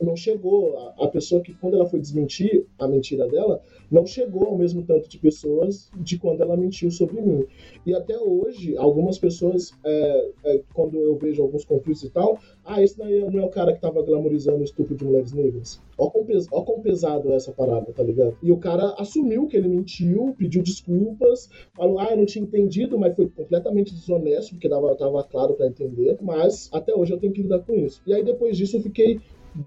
não chegou, a, a, pessoa que quando ela foi desmentir a mentira dela, não chegou ao mesmo tanto de pessoas de quando ela mentiu sobre mim. E até hoje, algumas pessoas, é, é, quando eu vejo alguns conflitos e tal, ah, esse não é, não é o cara que tava glamorizando o estupro de mulheres negras. Ó quão, pes, ó quão pesado é essa parada, tá ligado? E o cara assumiu que ele mentiu, pediu desculpas, falou, ah, eu não tinha entendido, mas foi completamente desonesto, porque dava, tava claro para entender. Mas até hoje eu tenho que lidar com isso. E aí depois disso eu fiquei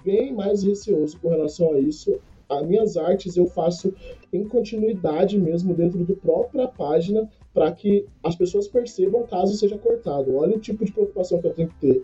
bem mais receoso com relação a isso. As minhas artes eu faço em continuidade mesmo dentro da própria página para que as pessoas percebam caso seja cortado. Olha o tipo de preocupação que eu tenho que ter.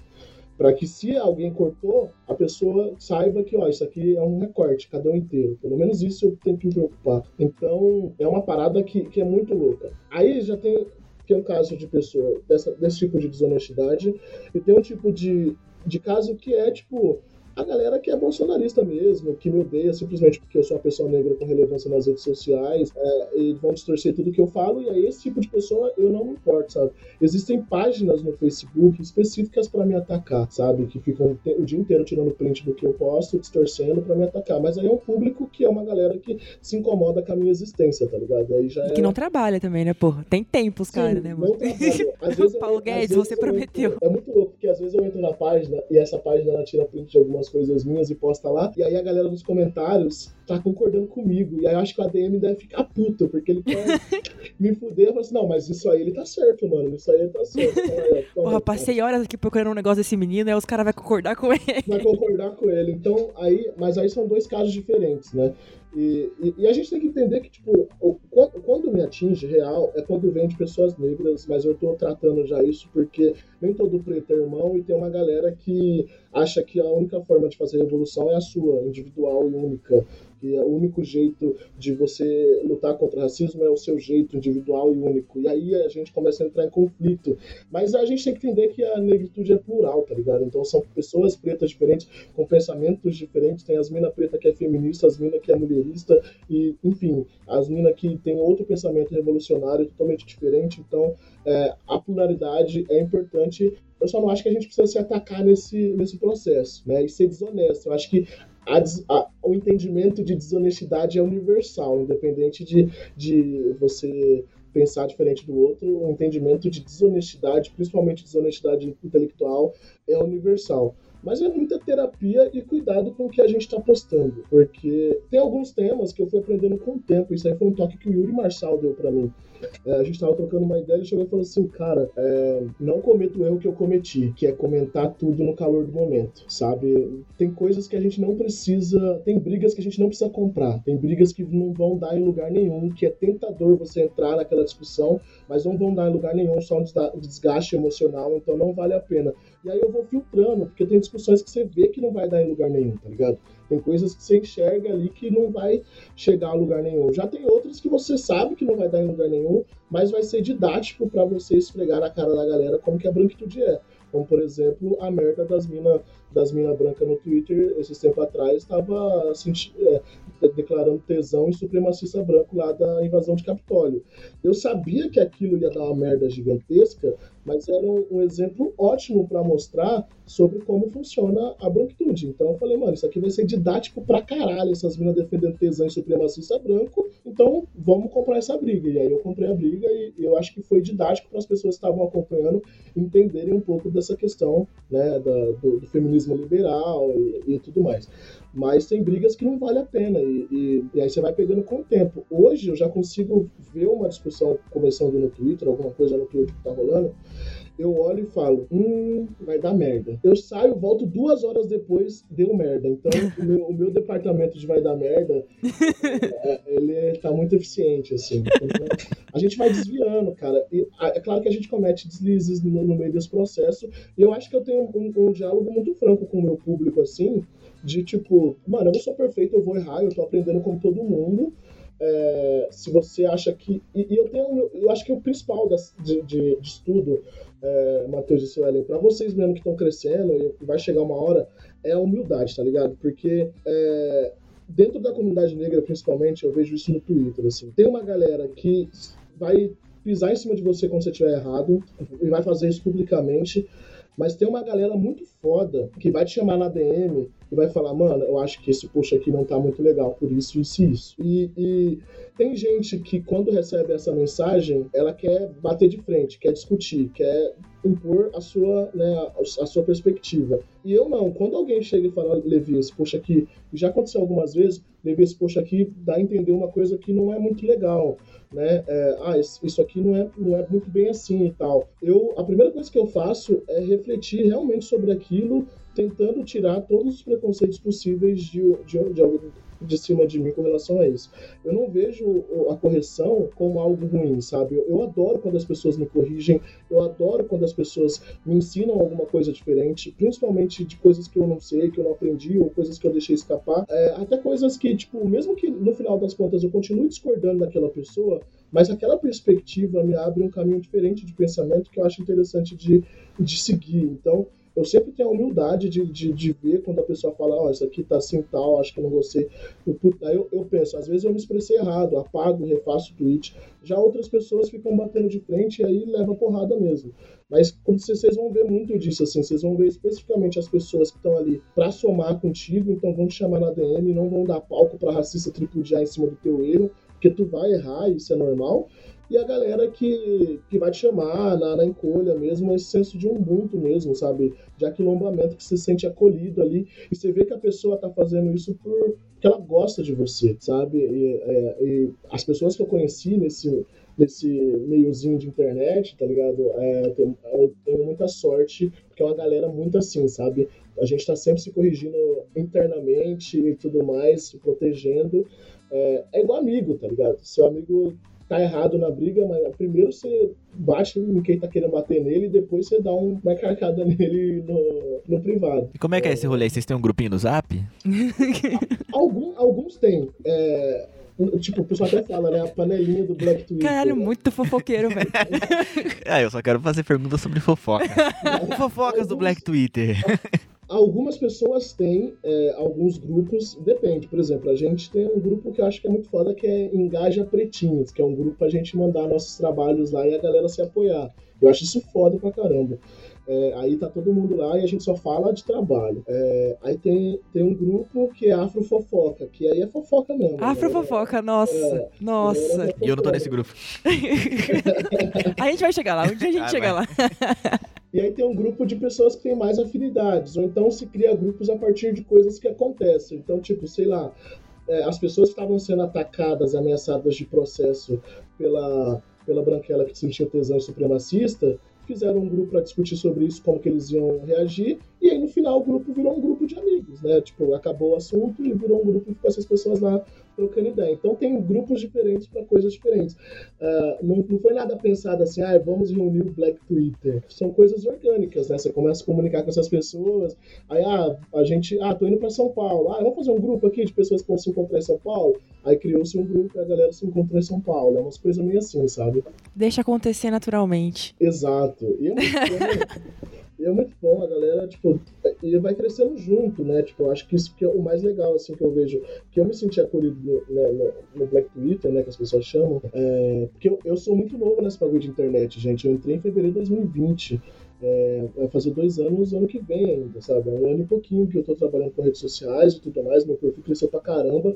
Para que se alguém cortou, a pessoa saiba que, ó, isso aqui é um recorte, cada um inteiro. Pelo menos isso eu tenho que me preocupar. Então, é uma parada que, que é muito louca. Aí já tem, tem um caso de pessoa dessa, desse tipo de desonestidade e tem um tipo de, de caso que é, tipo, a galera que é bolsonarista mesmo, que me odeia simplesmente porque eu sou uma pessoa negra com relevância nas redes sociais, é, e vão distorcer tudo que eu falo, e aí esse tipo de pessoa eu não me importo, sabe? Existem páginas no Facebook específicas para me atacar, sabe? Que ficam o dia inteiro tirando print do que eu posto, distorcendo para me atacar. Mas aí é um público que é uma galera que se incomoda com a minha existência, tá ligado? Aí já é... Que não trabalha também, né, porra? Tem tempo os caras, né, mano? (laughs) Paulo Guedes, você prometeu. Entro... é muito louco, porque às vezes eu entro na página e essa página ela tira print de algumas coisas minhas e posta lá. E aí a galera nos comentários tá concordando comigo. E aí eu acho que o ADM deve ficar puto, porque ele quer (laughs) me fuder. Eu falo assim, não, mas isso aí ele tá certo, mano. Isso aí ele tá certo. Então, é, (laughs) Porra, passei horas aqui procurando um negócio desse menino, aí os caras vão concordar com ele. Vai concordar com ele. Então, aí, mas aí são dois casos diferentes, né? E, e, e, a gente tem que entender que, tipo, quando, quando, me atinge real é quando vem de pessoas negras, mas eu tô tratando já isso porque nem todo preto é irmão e tem uma galera que acha que a única forma de fazer revolução é a sua, individual e única que é o único jeito de você lutar contra o racismo é o seu jeito individual e único. E aí a gente começa a entrar em conflito. Mas a gente tem que entender que a negritude é plural, tá ligado? Então são pessoas pretas diferentes, com pensamentos diferentes. Tem as minas preta que é feminista, as minas que é mulherista, e enfim, as minas que tem outro pensamento revolucionário totalmente diferente. Então é, a pluralidade é importante eu só não acho que a gente precisa se atacar nesse, nesse processo, né? E ser desonesto. Eu acho que a, a, o entendimento de desonestidade é universal, independente de, de você pensar diferente do outro, o entendimento de desonestidade, principalmente desonestidade intelectual, é universal. Mas é muita terapia e cuidado com o que a gente está postando, porque tem alguns temas que eu fui aprendendo com o tempo. Isso aí foi um toque que o Yuri Marçal deu para mim. É, a gente tava trocando uma ideia e chegou e falou assim, cara, é, não cometa o erro que eu cometi, que é comentar tudo no calor do momento, sabe? Tem coisas que a gente não precisa, tem brigas que a gente não precisa comprar, tem brigas que não vão dar em lugar nenhum, que é tentador você entrar naquela discussão, mas não vão dar em lugar nenhum, só um desgaste emocional, então não vale a pena. E aí eu vou filtrando, porque tem discussões que você vê que não vai dar em lugar nenhum, tá ligado? Tem coisas que você enxerga ali que não vai chegar a lugar nenhum. Já tem outras que você sabe que não vai dar em lugar nenhum, mas vai ser didático para você esfregar na cara da galera como que a branquitude é. Como, por exemplo, a merda das minas das mina brancas no Twitter, esses tempos atrás, estava assim, é, declarando tesão e supremacista branco lá da invasão de Capitólio. Eu sabia que aquilo ia dar uma merda gigantesca, mas era um, um exemplo ótimo para mostrar sobre como funciona a branquitude. Então eu falei, mano, isso aqui vai ser didático pra caralho, essas minas defendendo tesão e supremacista branco, então vamos comprar essa briga. E aí eu comprei a briga e, e eu acho que foi didático para as pessoas que estavam acompanhando entenderem um pouco dessa questão né, da, do, do, feminismo liberal e, e tudo mais mas tem brigas que não vale a pena. E, e, e, aí você vai pegando com o tempo. Hoje eu já consigo ver uma discussão começando no Twitter, alguma coisa no Twitter que tá rolando. Eu olho e falo, hum, vai dar merda. Eu saio, volto duas horas depois, deu merda. Então, o meu, o meu departamento de vai dar merda, (laughs) é, ele tá muito eficiente, assim. Então, a gente vai desviando, cara. E, é claro que a gente comete deslizes no, no meio desse processo. E eu acho que eu tenho um, um, um diálogo muito franco com o meu público, assim, de tipo, mano, eu não sou perfeito, eu vou errar, eu tô aprendendo como todo mundo. É, se você acha que. E, e, eu tenho. Eu acho que o principal das, de, de, de, estudo, é, Matheus e Suelen, para vocês mesmo que estão crescendo, e vai chegar uma hora, é a humildade, tá ligado? Porque. É, dentro da comunidade negra, principalmente, eu vejo isso no Twitter, assim. Tem uma galera que vai pisar em cima de você quando você estiver errado e vai fazer isso publicamente mas tem uma galera muito foda que vai te chamar na DM e vai falar, mano, eu acho que esse push aqui não tá muito legal, por isso, isso e isso. E, e tem gente que, quando recebe essa mensagem, ela quer bater de frente, quer discutir, quer impor a sua, né, a sua perspectiva. E eu não. Quando alguém chega e fala, Levi, esse poxa aqui, já aconteceu algumas vezes, Levi, esse poxa aqui dá a entender uma coisa que não é muito legal, né? É, ah, isso aqui não é, não é muito bem assim e tal. Eu, a primeira coisa que eu faço é refletir realmente sobre aquilo, tentando tirar todos os preconceitos possíveis de, de, de, de de cima de mim com relação a isso. Eu não vejo a correção como algo ruim, sabe? Eu, eu, adoro quando as pessoas me corrigem, eu adoro quando as pessoas me ensinam alguma coisa diferente, principalmente de coisas que eu não sei, que eu não aprendi, ou coisas que eu deixei escapar. É, até coisas que, tipo, mesmo que no final das contas eu continue discordando daquela pessoa, mas aquela perspectiva me abre um caminho diferente de pensamento que eu acho interessante de, de seguir. Então, eu sempre tenho a humildade de, de, de ver quando a pessoa fala, ó, oh, isso aqui tá assim tal, acho que não gostei. Aí eu, eu, penso, às vezes eu me expressei errado, apago, refaço o tweet. Já outras pessoas ficam batendo de frente e aí leva porrada mesmo. Mas como vocês vão ver muito disso, assim, vocês vão ver especificamente as pessoas que estão ali para somar contigo, então vão te chamar na DM, não vão dar palco para racista tripudiar em cima do teu erro, porque tu vai errar, isso é normal e a galera que, que vai te chamar na, na encolha mesmo, esse senso de ubuntu mesmo, sabe? De aquilombamento, que você sente acolhido ali, e você vê que a pessoa tá fazendo isso porque ela gosta de você, sabe? E, é, e as pessoas que eu conheci nesse, nesse meiozinho de internet, tá ligado? É, eu tenho muita sorte, porque é uma galera muito assim, sabe? A gente tá sempre se corrigindo internamente e tudo mais, se protegendo. É, é igual amigo, tá ligado? Seu amigo tá errado na briga, mas primeiro você bate em quem tá querendo bater nele e depois você dá uma carcada (laughs) nele no, no privado. E como é que é, é esse rolê? Vocês têm um grupinho no zap? (laughs) Algum, alguns têm. É, Tipo, o pessoal até fala, né? A panelinha do Black Twitter. Caralho, né? muito fofoqueiro, velho. (laughs) ah, eu só quero fazer perguntas sobre fofoca. Fofocas alguns, do Black Twitter. Algumas pessoas têm é, alguns grupos, depende. Por exemplo, a gente tem um grupo que eu acho que é muito foda, que é Engaja Pretinhos, que é um grupo pra gente mandar nossos trabalhos lá e a galera se apoiar. Eu acho isso foda pra caramba. É, aí tá todo mundo lá e a gente só fala de trabalho. É, aí tem, tem um grupo que é Afrofofoca, que aí é fofoca mesmo. Afrofofoca, nossa. É, nossa. E eu não tô nesse grupo. (laughs) (laughs) a gente vai chegar lá, um dia a gente ah, chega vai. lá. (laughs) E aí tem um grupo de pessoas que têm mais afinidades, ou então se cria grupos a partir de coisas que acontecem. Então, tipo, sei lá, é, as pessoas que estavam sendo atacadas, ameaçadas de processo pela, pela branquela que sentia tesão supremacista, fizeram um grupo para discutir sobre isso, como que eles iam reagir, e aí no final o grupo virou um grupo de amigos, né? Tipo, acabou o assunto e virou um grupo com essas pessoas lá trocando ideia. Então tem grupos diferentes para coisas diferentes. Uh, não, não foi nada pensado assim, ah, vamos reunir o Black Twitter. São coisas orgânicas, né? Você começa a comunicar com essas pessoas, aí ah, a gente, ah, tô indo para São Paulo, ah, vamos fazer um grupo aqui de pessoas que vão se encontrar em São Paulo. Aí criou-se um grupo e a galera se encontrou em São Paulo. É umas coisas meio assim, sabe? Deixa acontecer naturalmente. Exato. E é, E (laughs) é muito bom, a galera, tipo, e vai crescendo junto, né? Tipo, eu acho que isso que é o mais legal, assim, que eu vejo, que eu me senti acolhido no, né, no, no Black Twitter, né, que as pessoas chamam, é, porque eu, eu sou muito novo nesse bagulho de internet, gente. Eu entrei em fevereiro de 2020. É, vai fazer dois anos ano que vem ainda, sabe? É um ano e pouquinho que eu tô trabalhando com redes sociais e tudo mais, meu perfil cresceu pra caramba.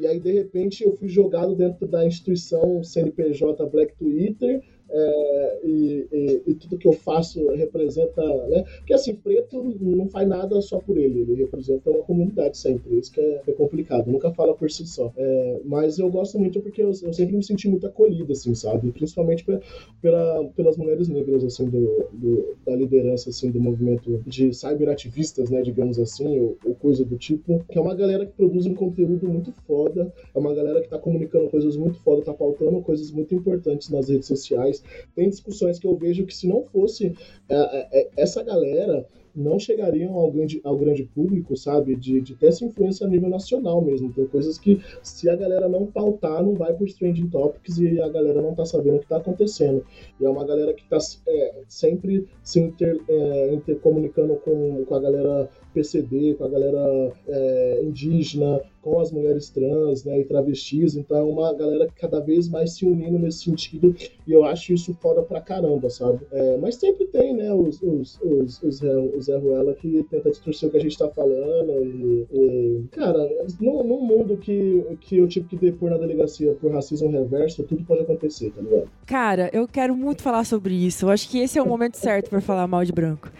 E aí, de repente, eu fui jogado dentro da instituição CNPJ Black Twitter, é, e, e, e, tudo que eu faço representa, né? Porque assim, preto não faz nada só por ele, ele representa uma comunidade sempre, isso que é, é complicado, nunca fala por si só. É, mas eu gosto muito porque eu, eu, sempre me senti muito acolhida, assim, sabe? Principalmente pela, pela, pelas mulheres negras, assim, do, do, da liderança, assim, do movimento de cyberativistas, né, digamos assim, ou, ou, coisa do tipo, que é uma galera que produz um conteúdo muito foda, é uma galera que tá comunicando coisas muito foda, tá pautando coisas muito importantes nas redes sociais, tem discussões que eu vejo que se não fosse é, é, é, essa galera não chegariam ao grande, ao grande público, sabe? De, de ter essa influência a nível nacional mesmo. Tem coisas que, se a galera não pautar, não vai por trending topics e a galera não tá sabendo o que tá acontecendo. E é uma galera que tá é, sempre se inter, é, intercomunicando com, com a galera PCD, com a galera é, indígena, com as mulheres trans né, e travestis. Então é uma galera cada vez mais se unindo nesse sentido e eu acho isso foda pra caramba, sabe? É, mas sempre tem, né, os, os, os, os, os Zé Ruela que tenta distorcer o que a gente tá falando e, e cara, num, num mundo que, que eu tive que depor na delegacia por racismo reverso, tudo pode acontecer, tá ligado? Cara, eu quero muito falar sobre isso. Eu acho que esse é o momento certo para falar mal de branco.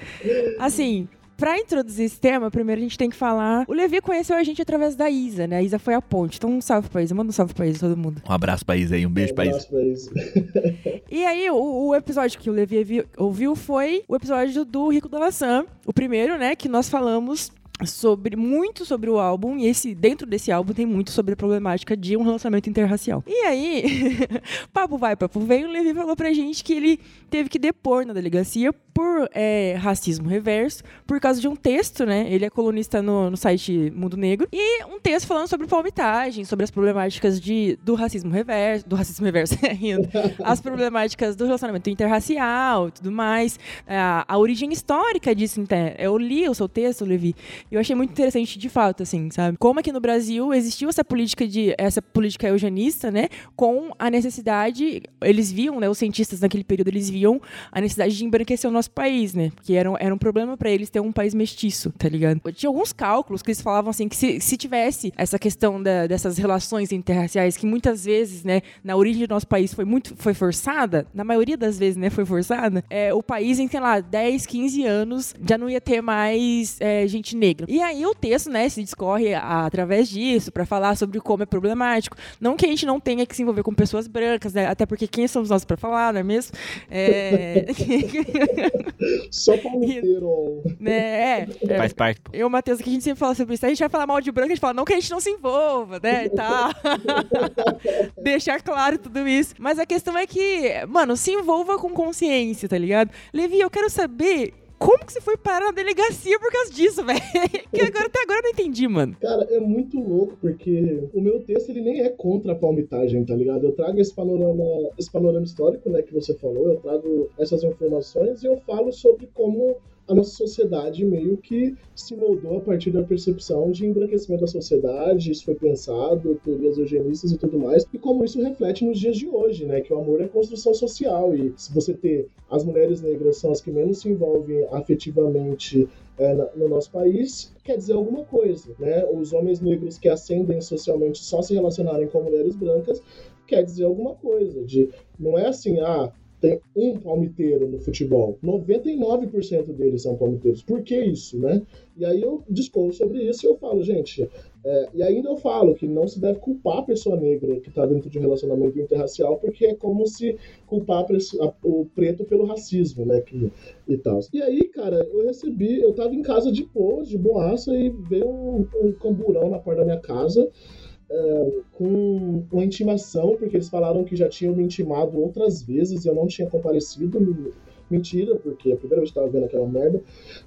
Assim, Pra introduzir esse tema, primeiro a gente tem que falar. O Levi conheceu a gente através da Isa, né? A Isa foi a ponte. Então, um salve pra Isa. Manda um salve pra Isa, todo mundo. Um abraço pra Isa aí, um beijo um pra Isa. Pra (laughs) Isa. e aí, o, o, episódio que o Levi ouviu foi o episódio do Rico da Laçã. O primeiro, né? Que nós falamos sobre muito sobre o álbum e esse dentro desse álbum tem muito sobre a problemática de um relacionamento interracial. E aí, (laughs) papo vai, papo vem, o Levi falou pra gente que ele teve que depor na delegacia por é, racismo reverso, por causa de um texto, né? Ele é colunista no, no site Mundo Negro, e um texto falando sobre palmitagem, sobre as problemáticas de, do racismo reverso, do racismo reverso, (laughs) as problemáticas do relacionamento interracial e tudo mais, a, a origem histórica disso, então, eu li o seu texto, Levi, eu achei muito interessante de fato, assim, sabe? Como aqui no Brasil existiu essa política de, essa política eugenista, né, com a necessidade, eles viam, né, os cientistas naquele período, eles viam a necessidade de embranquecer o nosso país, né? Porque era, era um problema para eles ter um país mestiço, tá ligado? Tinha alguns cálculos que eles falavam assim que se, se tivesse essa questão da, dessas relações interraciais que muitas vezes, né, na origem do nosso país foi muito foi forçada, na maioria das vezes, né, foi forçada, é, o país em, sei lá, 10, 15 anos já não ia ter mais é, gente negra. E aí o texto, né, se discorre através disso para falar sobre como é problemático. Não que a gente não tenha que se envolver com pessoas brancas, né, até porque quem somos nós para falar, não é mesmo? É... (laughs) Só palmiteiro. (laughs) Né? É, Faz parte. Eu, Matheus, que a gente sempre fala sobre isso. A gente vai falar mal de branco, a gente fala, não que a gente não se envolva, né? Tá. (laughs) Deixar claro tudo isso. Mas a questão é que, mano, se envolva com consciência, tá ligado? Levi, eu quero saber como que você foi parar na delegacia por causa disso, (laughs) velho? que agora, até agora eu não entendi, mano. Cara, é muito louco, porque o meu texto, ele nem é contra a palmitagem, tá ligado? Eu trago esse panorama, esse panorama histórico, né, que você falou, eu trago essas informações e eu falo sobre como a nossa sociedade meio que se moldou a partir da percepção de embranquecimento da sociedade, isso foi pensado, teorias eugenistas e tudo mais, e como isso reflete nos dias de hoje, né, que o amor é construção social, e se você ter as mulheres negras são as que menos se envolvem afetivamente é, no nosso país, quer dizer alguma coisa, né? Os homens negros que ascendem socialmente só se relacionarem com mulheres brancas quer dizer alguma coisa. De, não é assim, ah, tem um palmiteiro no futebol. 99% deles são palmiteiros. Por que isso, né? E aí eu discorro sobre isso e eu falo, gente, é, e ainda eu falo que não se deve culpar a pessoa negra que está dentro de um relacionamento interracial, porque é como se culpar o preto pelo racismo, né? Que, e tal. E aí, cara, eu recebi, eu tava em casa de boa, de boaça, e veio um, um camburão na porta da minha casa com uma intimação, porque eles falaram que já tinham me intimado outras vezes e eu não tinha comparecido. Mentira, porque a primeira vez que eu estava vendo aquela merda,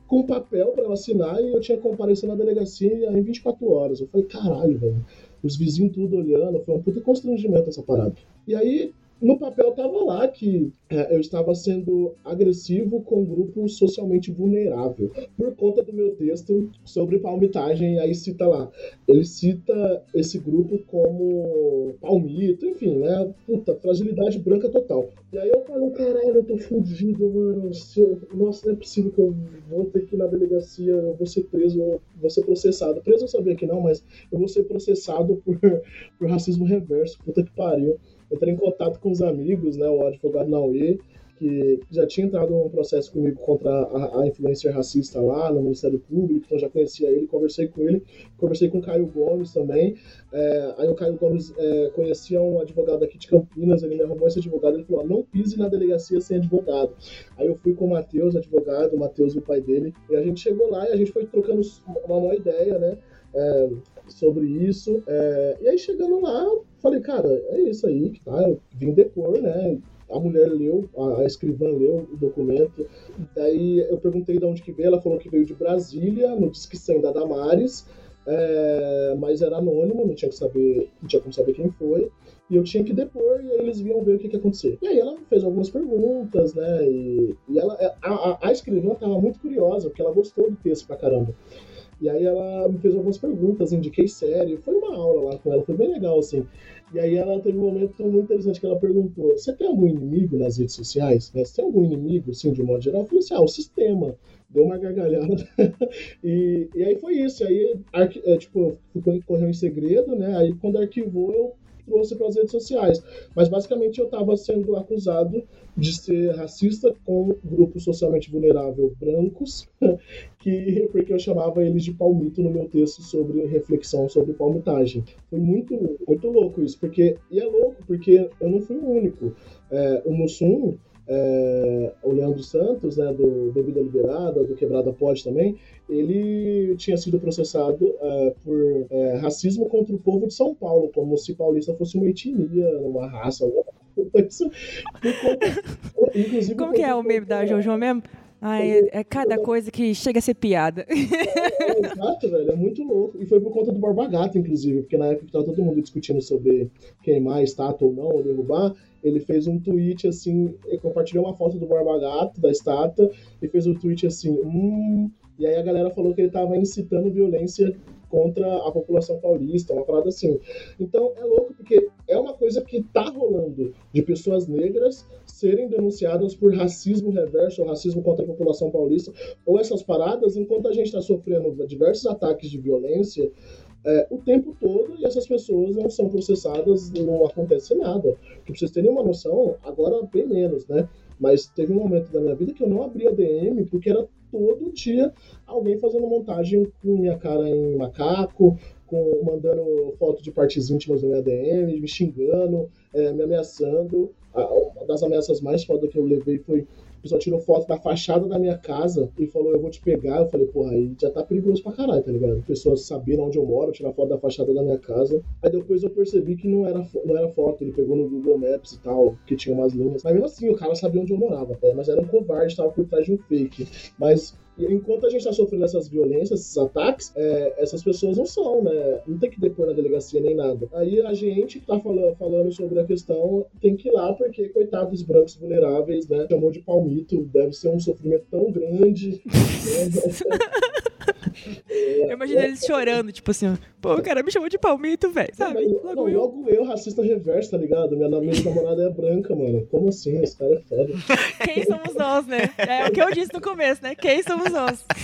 com papel para eu assinar e eu tinha comparecido na delegacia em 24 horas. Eu falei, caralho, velho. Os vizinhos tudo olhando, foi um puta constrangimento essa parada. E aí, no papel tava lá que é, eu estava sendo agressivo com um grupo socialmente vulnerável por conta do meu texto sobre palmitagem. Aí cita lá, ele cita esse grupo como palmito, enfim, né? Puta, fragilidade branca total. E aí eu falo, caralho, eu tô fudido, mano. Eu, nossa, não é possível que eu vou ter que ir na delegacia, eu vou ser preso, eu vou ser processado. Preso eu sabia que não, mas eu vou ser processado por, (laughs) por racismo reverso. Puta que pariu entrei em contato com os amigos, né, o advogado Naui, que já tinha entrado num processo comigo contra a, a influencer racista lá no Ministério Público, então já conhecia ele, conversei com ele, conversei com o Caio Gomes também. É, aí o Caio Gomes é, conhecia um advogado aqui de Campinas, ele me arrumou esse advogado, ele falou: não pise na delegacia sem advogado. Aí eu fui com o Matheus, advogado, o Matheus e o pai dele, e a gente chegou lá e a gente foi trocando uma boa ideia, né? É, sobre isso. É, e aí chegando lá, falei, cara, é isso aí que tá. Eu vim depor, né? A mulher leu, a, escrivã leu o documento. Daí eu perguntei de onde que veio, ela falou que veio de Brasília, no Disque 100 da Damares, é, mas era anônimo, não tinha, que saber, não tinha como saber quem foi. E eu tinha que depor, e aí eles vinham ver o que, que ia acontecer. E aí ela fez algumas perguntas, né? E, e ela, a, a, a escrivã estava muito curiosa, porque ela gostou do texto pra caramba. E aí ela me fez algumas perguntas, indiquei série, foi uma aula lá com ela, foi bem legal, assim. E aí ela teve um momento muito interessante que ela perguntou: Você tem algum inimigo nas redes sociais? Né? Você tem algum inimigo, assim, de modo geral? Eu falei assim: Ah, o sistema. Deu uma gargalhada. (laughs) e, e aí foi isso. Aí, é, tipo, correu em segredo, né? Aí quando arquivou, eu trouxe para as redes sociais. Mas basicamente eu estava sendo acusado de ser racista com grupos socialmente vulneráveis brancos, (laughs) que porque eu chamava eles de palmito no meu texto sobre reflexão sobre palmitagem. Foi muito, muito louco isso, porque e é louco porque eu não fui o único. É, o Mussum é, o Leandro Santos, né, do Bebida Liberada, do Quebrada Pode também, ele tinha sido processado é, por é, racismo contra o povo de São Paulo, como se paulista fosse uma etnia, uma raça, alguma coisa. (laughs) Inclusive, como que é o meme da Jojo mesmo? Ai, é, é, cada coisa que chega a ser piada. É, é, exato, velho, é muito louco. E foi por conta do Borba Gato, inclusive, porque na época que tava todo mundo discutindo sobre queimar a estátua ou não, ou derrubar, ele fez um tweet assim, compartilhou uma foto do Borba Gato, da estátua, e fez um tweet assim, hum. E aí a galera falou que ele tava incitando violência contra a população paulista, uma parada assim. Então é louco porque é uma coisa que tá rolando de pessoas negras serem denunciadas por racismo reverso ou racismo contra a população paulista, ou essas paradas, enquanto a gente está sofrendo diversos ataques de violência é, o tempo todo e essas pessoas não são processadas, não acontece nada. Pra vocês terem uma noção, agora bem menos, né? Mas teve um momento da minha vida que eu não abria DM porque era todo dia alguém fazendo montagem com minha cara em macaco, com, mandando foto de partes íntimas no minha DM, me xingando, é, me ameaçando. Uma das ameaças mais fodas que eu levei foi pessoal tirou foto da fachada da minha casa e falou, eu vou te pegar. Eu falei, porra, aí já tá perigoso pra caralho, tá ligado? Pessoas sabiam onde eu moro, tirar foto da fachada da minha casa. Aí depois eu percebi que não era, não era foto, ele pegou no Google Maps e tal, que tinha umas linhas. Mas mesmo assim, o cara sabia onde eu morava, é, mas era um covarde, tava por trás de um fake. Mas enquanto a gente está sofrendo essas violências, esses ataques, é, essas pessoas não são, né? Não tem que depor na delegacia nem nada. Aí a gente que tá falando, falando sobre a questão tem que ir lá, porque, coitados brancos vulneráveis, né? Chamou de palmito, deve ser um sofrimento tão grande. né? (laughs) (laughs) Eu imagino eles chorando, tipo assim, pô, o cara me chamou de palmito, velho, sabe? Logo, não, eu. logo eu, racista reverso, tá ligado? Minha, minha namorada é branca, mano. Como assim? Esse cara é foda. (laughs) Quem somos nós, né? É o que eu disse no começo, né? Quem somos nós? (laughs)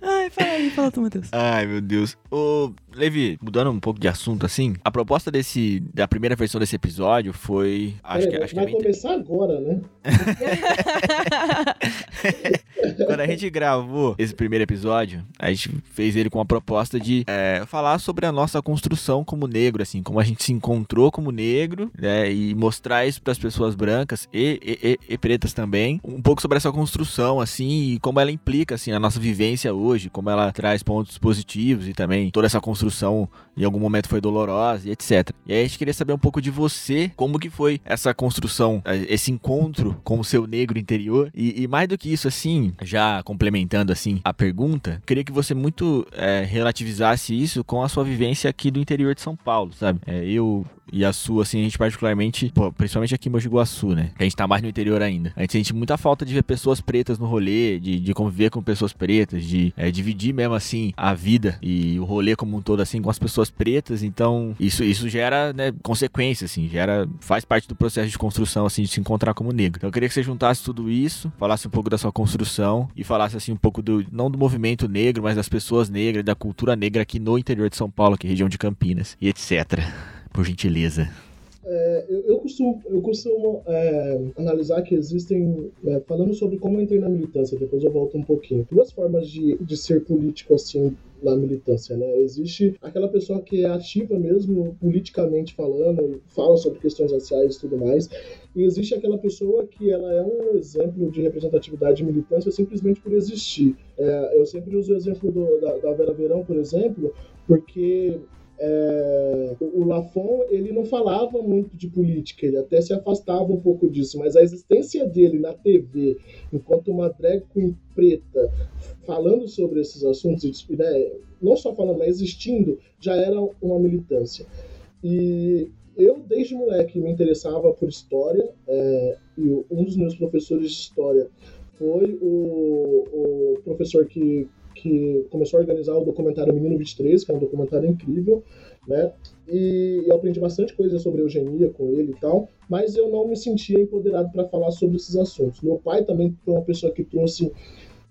Ai, fala aí, fala tu, Matheus. Ai, meu Deus. Ô, Levi, mudando um pouco de assunto assim, a proposta desse da primeira versão desse episódio foi, acho é, que acho vai que é começar agora, né? (laughs) Quando a gente gravou esse primeiro episódio, a gente fez ele com a proposta de é, falar sobre a nossa construção como negro, assim, como a gente se encontrou como negro, né, e mostrar isso para as pessoas brancas e, e, e, pretas também, um pouco sobre essa construção, assim, e como ela implica, assim, a nossa vivência hoje, como ela traz pontos positivos e também toda essa construção em algum momento foi dolorosa e etc. E aí a gente queria saber um pouco de você, como que foi essa construção, eh, esse encontro com o seu negro interior e, e mais do que isso, assim, já complementando assim a pergunta, queria que você muito é, relativizasse isso com a sua vivência aqui do interior de São Paulo, sabe? É, eu e a sua, assim, a gente particularmente, pô, principalmente aqui em Mogi Guaçu, né? A gente tá mais no interior ainda. A gente sente muita falta de ver pessoas pretas no rolê, de, de conviver com pessoas pretas, de é, dividir mesmo, assim, a vida e o rolê como um todo, assim, com as pessoas pretas. Então, isso, isso gera, né, consequências, assim, gera, faz parte do processo de construção, assim, de se encontrar como negro. Então, eu queria que você juntasse tudo isso, falasse um pouco da sua construção e falasse, assim, um pouco do, não do movimento negro, mas das pessoas negras, da cultura negra aqui no interior de São Paulo, aqui região de Campinas e etc. Por gentileza. É, eu, eu, costumo, eu costumo é, analisar que existem, é, falando sobre como eu entrei na militância, depois eu volto um pouquinho, duas formas de, de ser político assim na militância, né? Existe aquela pessoa que é ativa mesmo politicamente falando, fala sobre questões raciais e tudo mais, e existe aquela pessoa que ela é um exemplo de representatividade de militância simplesmente por existir. É, eu sempre uso o exemplo do, da, da Vera Verão, por exemplo, porque é, o Lafon ele não falava muito de política, ele até se afastava um pouco disso, mas a existência dele na TV, enquanto uma drag queen preta, falando sobre esses assuntos, né, não só falando, mas existindo, já era uma militância. E eu, desde moleque, me interessava por história, é, e um dos meus professores de história foi o, o professor que que começou a organizar o documentário Menino 23, que é um documentário incrível, né? E eu aprendi bastante coisa sobre eugenia com ele e tal, mas eu não me sentia empoderado para falar sobre esses assuntos. Meu pai também foi uma pessoa que trouxe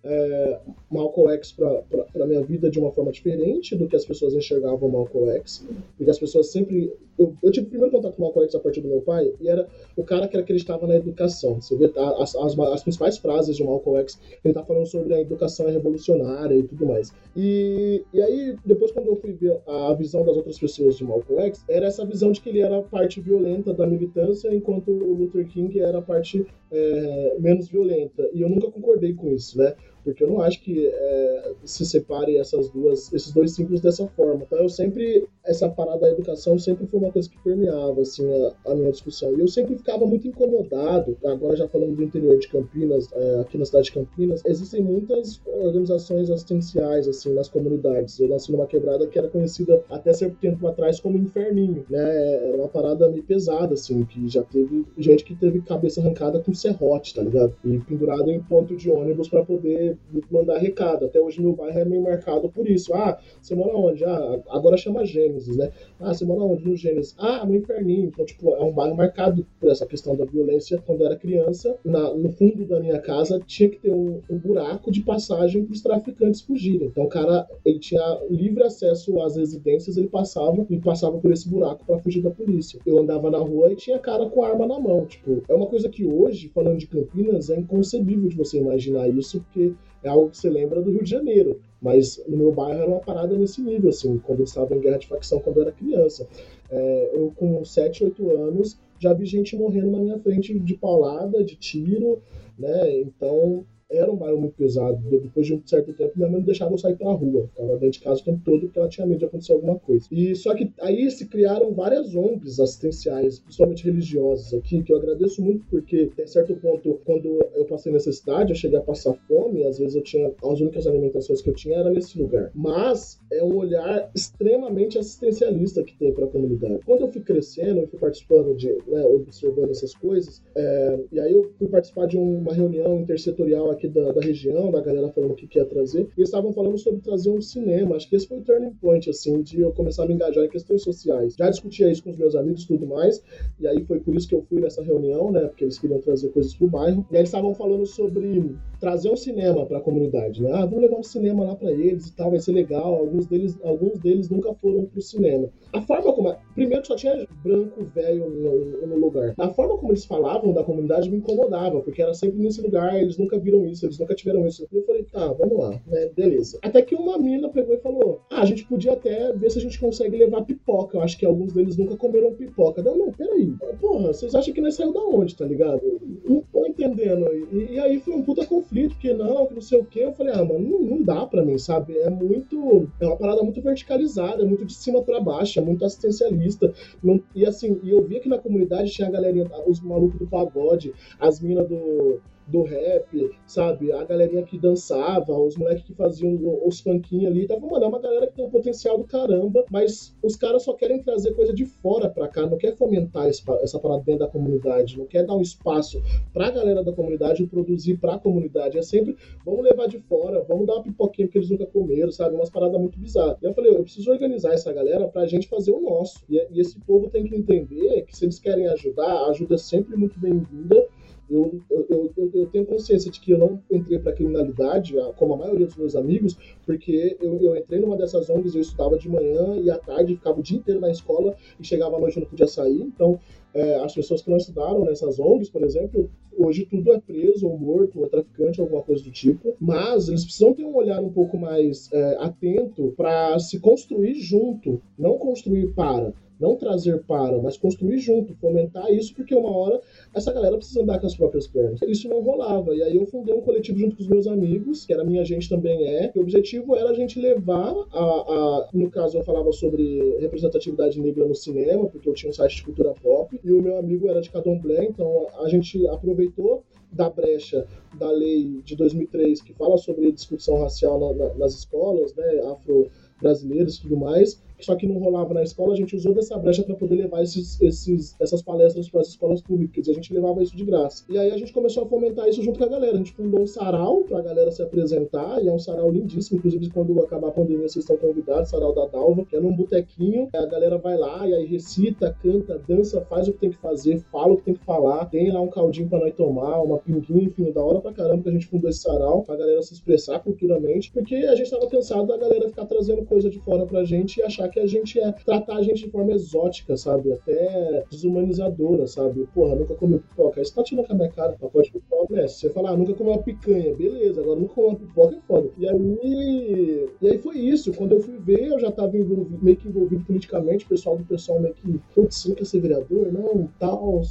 é, Malcolm X para minha vida de uma forma diferente do que as pessoas enxergavam Malcolm X, porque as pessoas sempre eu, eu, tive o primeiro contato com Malcolm X a partir do meu pai, e era o cara que acreditava na educação. Você vê tá, as, as, as, principais frases de Malcolm X, ele tá falando sobre a educação é revolucionária e tudo mais. E, e aí, depois quando eu fui ver a visão das outras pessoas de Malcolm X, era essa visão de que ele era a parte violenta da militância, enquanto o Luther King era a parte é, menos violenta. E eu nunca concordei com isso, né? Porque eu não acho que é, se separe essas duas, esses dois símbolos dessa forma. Então eu sempre essa parada da educação sempre foi uma coisa que permeava assim a, a, minha discussão. E eu sempre ficava muito incomodado. Agora já falando do interior de Campinas, é, aqui na cidade de Campinas, existem muitas organizações assistenciais assim nas comunidades. Eu nasci numa quebrada que era conhecida até certo tempo atrás como Inferninho, né? Era uma parada meio pesada assim, que já teve gente que teve cabeça arrancada com serrote, tá ligado? E pendurado em ponto de ônibus para poder mandar recado. Até hoje meu bairro é meio marcado por isso. Ah, você mora onde? Ah, agora chama Gênesis, né? Ah, você mora onde? No Gênesis. Ah, no Inferninho. Então, tipo, é um bairro marcado por essa questão da violência. Quando eu era criança, na, no fundo da minha casa tinha que ter um, um buraco de passagem para os traficantes fugirem. Então, o cara, ele tinha livre acesso às residências, ele passava e passava por esse buraco para fugir da polícia. Eu andava na rua e tinha cara com arma na mão. Tipo, é uma coisa que hoje, falando de Campinas, é inconcebível de você imaginar isso, porque é algo que você lembra do Rio de Janeiro. Mas no meu bairro era uma parada nesse nível, assim, quando eu estava em guerra de facção, quando eu era criança. É, eu, com 7, 8 anos, já vi gente morrendo na minha frente de paulada, de tiro, né? Então, era um bairro muito pesado. Depois de um certo tempo, minha mãe não deixava eu sair pra rua. Ficava dentro de casa o tempo todo porque ela tinha medo de acontecer alguma coisa. E só que aí se criaram várias ONGs assistenciais, principalmente religiosas aqui, que eu agradeço muito porque, até certo ponto, quando eu passei necessidade, eu cheguei a passar fome, às vezes eu tinha, as únicas alimentações que eu tinha era nesse lugar. Mas é um olhar extremamente assistencialista que tem para a comunidade. Quando eu fui crescendo, eu fui participando de, né, observando essas coisas, é, e aí eu fui participar de uma reunião intersetorial aqui da, da região, da galera falando o que, que ia trazer, e eles estavam falando sobre trazer um cinema. Acho que esse foi o turning point, assim, de eu começar a me engajar em questões sociais. Já discutia isso com os meus amigos e tudo mais, e aí foi por isso que eu fui nessa reunião, né, porque eles queriam trazer coisas pro bairro, e aí eles estavam falando sobre trazer um cinema para a comunidade, né? Ah, vamos levar um cinema lá para eles e tal, vai ser legal. Alguns deles, alguns deles nunca foram pro cinema. A forma como, primeiro que só tinha branco velho no, no, lugar. A forma como eles falavam da comunidade me incomodava, porque era sempre nesse lugar, eles nunca viram isso, eles nunca tiveram isso. E eu falei, tá, vamos lá, né? Beleza. Até que uma mina pegou e falou: Ah, a gente podia até ver se a gente consegue levar pipoca. Eu acho que alguns deles nunca comeram pipoca. Não, não, peraí. Porra, vocês acham que nós saiu da onde, tá ligado? Não tô entendendo. E, e aí foi um puta conflito, que não, que não sei o que. Eu falei, ah, mano, não, não dá pra mim, sabe? É muito. É uma parada muito verticalizada, é muito de cima pra baixo, é muito assistencialista. Não, e assim, e eu via que na comunidade tinha a galerinha, os malucos do pagode, as minas do do rap, sabe? A galerinha que dançava, os moleques que faziam os funkinhos ali. Tava, mano, é uma galera que tem um potencial do caramba, mas os caras só querem trazer coisa de fora pra cá, não quer fomentar essa parada dentro da comunidade, não quer dar um espaço pra galera da comunidade produzir pra comunidade. É sempre, vamos levar de fora, vamos dar uma pipoquinha porque eles nunca comeram, sabe? Umas paradas muito bizarras. E eu falei, eu preciso organizar essa galera pra gente fazer o nosso. E, e esse povo tem que entender que se eles querem ajudar, a ajuda é sempre muito bem-vinda eu, eu, eu, eu, tenho consciência de que eu não entrei para criminalidade, como a maioria dos meus amigos, porque eu, eu entrei numa dessas ONGs, eu estudava de manhã e à tarde, ficava o dia inteiro na escola e chegava à noite e não podia sair. Então, é, as pessoas que não estudaram nessas ONGs, por exemplo, hoje tudo é preso ou morto ou traficante, alguma coisa do tipo. Mas eles precisam ter um olhar um pouco mais é, atento para se construir junto, não construir para não trazer para, mas construir junto, fomentar isso, porque uma hora essa galera precisa andar com as próprias pernas. Isso não rolava. E aí eu fundei um coletivo junto com os meus amigos, que era minha gente também é. E o objetivo era a gente levar a, a. No caso, eu falava sobre representatividade negra no cinema, porque eu tinha um site de cultura pop, e o meu amigo era de Cadomblé, então a gente aproveitou da brecha da lei de 2003 que fala sobre discussão racial na, na, nas escolas, né, afro-brasileiras e tudo mais, só que não rolava na escola, a gente usou dessa brecha para poder levar esses, esses, essas palestras para as escolas públicas, a gente levava isso de graça. E aí a gente começou a fomentar isso junto com a galera. A gente fundou um sarau para a galera se apresentar, e é um sarau lindíssimo, inclusive quando acabar a pandemia vocês estão convidados, sarau da Dalva, que é num botequinho, a galera vai lá e aí recita, canta, dança, faz o que tem que fazer, fala o que tem que falar, tem lá um caldinho para nós tomar, uma pinguinha, enfim, da hora pra caramba que a gente fundou esse sarau, pra galera se expressar culturalmente, porque a gente tava cansado da galera ficar trazendo coisa de fora pra gente e achar que a gente é tratar a gente de forma exótica, sabe? Até desumanizadora, sabe? Porra, nunca comeu pipoca. Você tá tirando com a minha cara, mas pode pipoca, né? Se você falar, ah, nunca comeu uma picanha, beleza, agora nunca comeu uma pipoca é foda. E aí. E aí foi isso. Quando eu fui ver, eu já tava envolvido, meio que envolvido politicamente, o pessoal do pessoal meio que, putz, você quer ser vereador? Não, tal,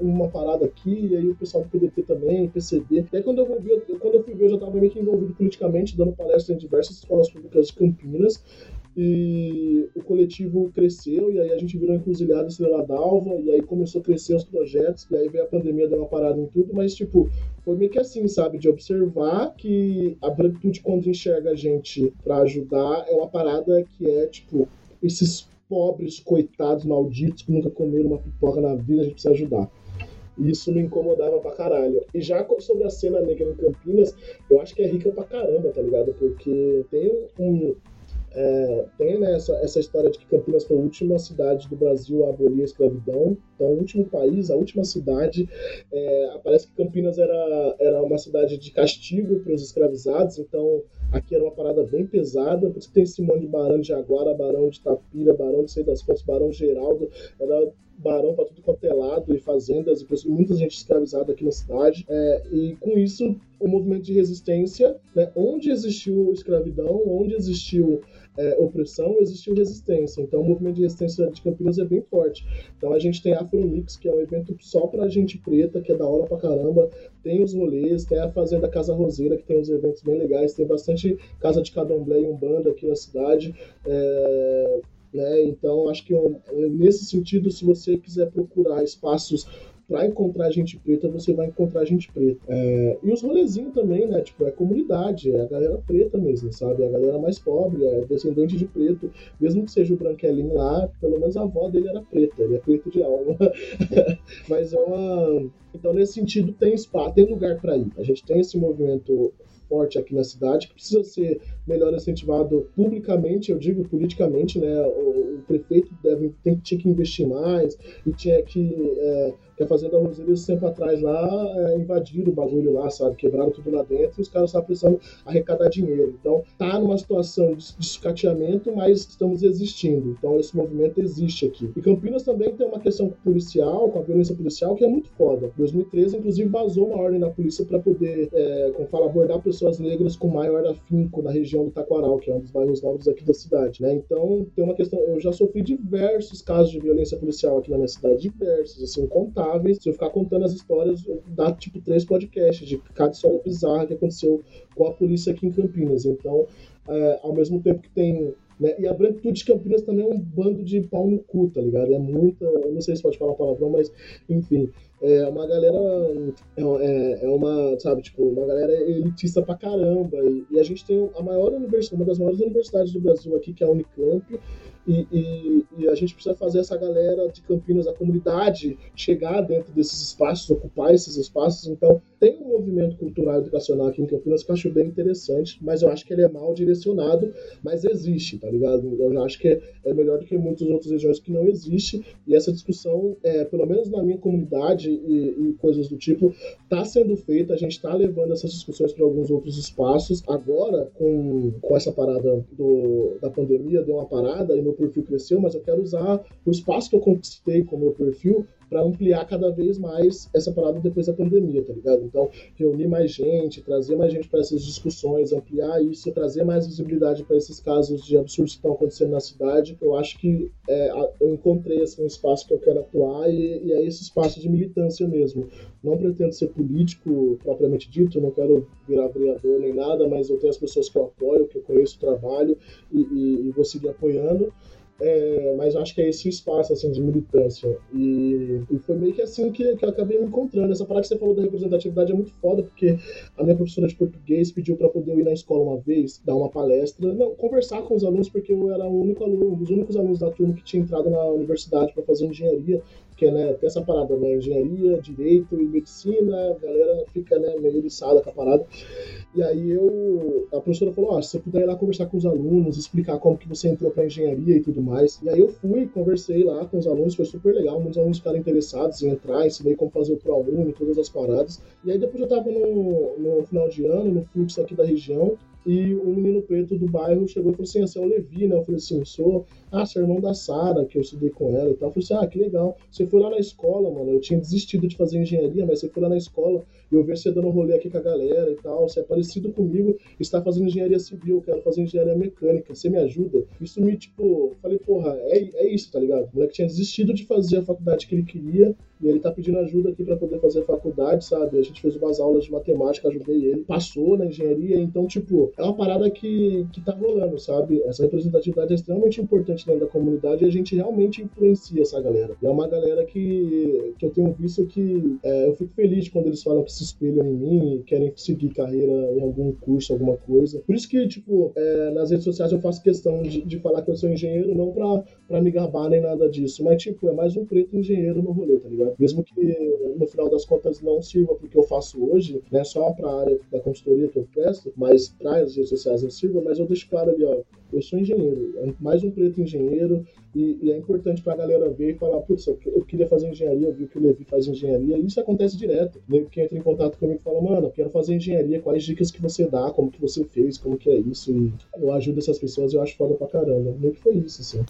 uma parada aqui, e aí o pessoal do PDT também, PCB. E aí quando eu, vi, quando eu fui ver, eu já estava meio que envolvido politicamente, dando palestra em diversas escolas públicas de Campinas. E o coletivo cresceu, e aí a gente virou encruzilhada Estrela d'Alva, e aí começou a crescer os projetos, e aí veio a pandemia, deu uma parada em tudo, mas tipo, foi meio que assim, sabe? De observar que a branquitude, quando enxerga a gente para ajudar, é uma parada que é, tipo, esses pobres, coitados, malditos, que nunca comeram uma pipoca na vida, a gente precisa ajudar. E isso me incomodava pra caralho. E já sobre a cena negra em Campinas, eu acho que é rica pra caramba, tá ligado? Porque tem um, é, tem né, essa, essa história de que Campinas foi a última cidade do Brasil a abolir a escravidão. Então, o último país, a última cidade. É, parece que Campinas era, era uma cidade de castigo para os escravizados. Então, aqui era uma parada bem pesada. Por isso que tem Simão de Barão de Jaguara, Barão de Tapira, Barão de Sei das Fontes, Barão Geraldo. Era barão para tudo quanto é lado, e fazendas, e pessoas, muita gente escravizada aqui na cidade. É, e com isso, o movimento de resistência, né, onde existiu escravidão, onde existiu é, opressão, existiu resistência. Então, o movimento de resistência de Campinas é bem forte. Então, a gente tem a Afromix, que é um evento só para gente preta, que é da hora pra caramba. Tem os rolês, tem a Fazenda Casa Roseira, que tem uns eventos bem legais. Tem bastante casa de candomblé e umbanda aqui na cidade. É, né? Então, acho que nesse sentido, se você quiser procurar espaços para encontrar gente preta, você vai encontrar gente preta. É, e os rolezinhos também, né? Tipo, é comunidade, é a galera preta mesmo, sabe? É a galera mais pobre, é descendente de preto. Mesmo que seja o branquelinho lá, pelo menos a avó dele era preta, ele é preto de alma. (laughs) Mas é uma. Então, nesse sentido, tem espaço, tem lugar para ir. A gente tem esse movimento forte aqui na cidade, que precisa ser melhor incentivado publicamente, eu digo politicamente, né? O, o prefeito deve, tem, tinha que investir mais e tinha que. É, que a Fazenda Roseiros, tempo atrás lá, é, invadiram o bagulho lá, sabe? Quebraram tudo lá dentro e os caras estavam precisando arrecadar dinheiro. Então, tá numa situação de, de sucateamento, mas estamos existindo. Então, esse movimento existe aqui. E Campinas também tem uma questão policial, com a violência policial, que é muito foda. Em 2013, inclusive, vazou uma ordem da polícia para poder, é, como fala, abordar pessoas negras com maior afinco na região do Taquaral, que é um dos bairros novos aqui da cidade, né? Então, tem uma questão... Eu já sofri diversos casos de violência policial aqui na minha cidade, diversos, assim, se eu ficar contando as histórias, dá tipo três podcasts de cada história bizarra que aconteceu com a polícia aqui em Campinas. Então, é, ao mesmo tempo que tem. Né, e a branquitude de Campinas também é um bando de pau no cu, tá ligado? É muita. Eu não sei se pode falar palavrão, mas enfim. É uma galera. É, é, é uma, sabe, tipo, uma galera elitista pra caramba. E, e a gente tem a maior universidade, uma das maiores universidades do Brasil aqui, que é a Unicamp. E, e, e, a gente precisa fazer essa galera de Campinas, a comunidade, chegar dentro desses espaços, ocupar esses espaços. Então, tem um movimento cultural educacional aqui em Campinas que eu acho bem interessante, mas eu acho que ele é mal direcionado, mas existe, tá ligado? Eu acho que é melhor do que muitas outras regiões que não existe, e essa discussão, é, pelo menos na minha comunidade e, e coisas do tipo, está sendo feita, a gente está levando essas discussões para alguns outros espaços. Agora, com, com essa parada do, da pandemia, deu uma parada e meu perfil cresceu, mas eu quero usar o espaço que eu conquistei com o meu perfil para ampliar cada vez mais essa parada depois da pandemia, tá ligado? Então, reunir mais gente, trazer mais gente para essas discussões, ampliar isso, trazer mais visibilidade para esses casos de absurdos que estão acontecendo na cidade. Eu acho que é, eu encontrei assim, um espaço que eu quero atuar e, e é esse espaço de militância mesmo. Não pretendo ser político propriamente dito, não quero virar vereador nem nada, mas eu tenho as pessoas que eu apoio, que eu conheço o trabalho e, e, e vou seguir apoiando. É, mas eu acho que é esse o espaço assim, de militância. E, e foi meio que assim que, que, eu acabei me encontrando. Essa parada que você falou da representatividade é muito foda, porque a minha professora de português pediu para poder ir na escola uma vez, dar uma palestra, não, conversar com os alunos, porque eu era o único aluno, um dos únicos alunos da turma que tinha entrado na universidade para fazer engenharia porque né, tem essa parada, né? Engenharia, direito e medicina, a galera fica né, meio eriçada com a parada. E aí eu. A professora falou: oh, se você puder ir lá conversar com os alunos, explicar como que você entrou pra engenharia e tudo mais. E aí eu fui, conversei lá com os alunos, foi super legal. Muitos alunos ficaram interessados em entrar, ensinei como fazer o ProUni, todas as paradas. E aí depois eu tava no, no final de ano, no fluxo aqui da região, e um menino preto do bairro chegou e falou assim: Você é o Levi, né? Eu falei assim: sou. Ah, você é irmão da Sara, que eu estudei com ela e tal. Eu falei assim: Ah, que legal. Você foi lá na escola, mano. Eu tinha desistido de fazer engenharia, mas você foi lá na escola eu vi você dando rolê aqui com a galera e tal. Você é parecido comigo, está fazendo engenharia civil, quero fazer engenharia mecânica. Você me ajuda? Isso me, tipo, falei: Porra, é, é isso, tá ligado? O moleque tinha desistido de fazer a faculdade que ele queria e ele tá pedindo ajuda aqui para poder fazer a faculdade, sabe? A gente fez umas aulas de matemática, ajudei ele. Passou na engenharia, então, tipo, é uma parada que, que tá rolando, sabe? Essa representatividade é extremamente importante dentro da comunidade e a gente realmente influencia essa galera. E é uma galera que, que eu tenho visto que é, eu fico feliz quando eles falam que se espelham em mim e querem seguir carreira em algum curso, alguma coisa. Por isso que, tipo, é, nas redes sociais eu faço questão de, de falar que eu sou engenheiro, não pra, pra me gabar nem nada disso, mas, tipo, é mais um preto engenheiro no rolê, tá ligado? Mesmo que no final das contas não sirva porque eu faço hoje, né, só para a área da consultoria que eu presto, mas para as redes sociais não sirva, mas eu deixo claro ali, ó, eu sou engenheiro, é mais um preto engenheiro, e, e é importante para a galera ver e falar, putz, eu, eu queria fazer engenharia, eu vi que o Levi faz engenharia, e isso acontece direto. Nego que entra em contato comigo e fala, mano, eu quero fazer engenharia, quais dicas que você dá, como que você fez, como que é isso, e eu ajudo essas pessoas eu acho foda pra caramba. Meio que foi isso, assim.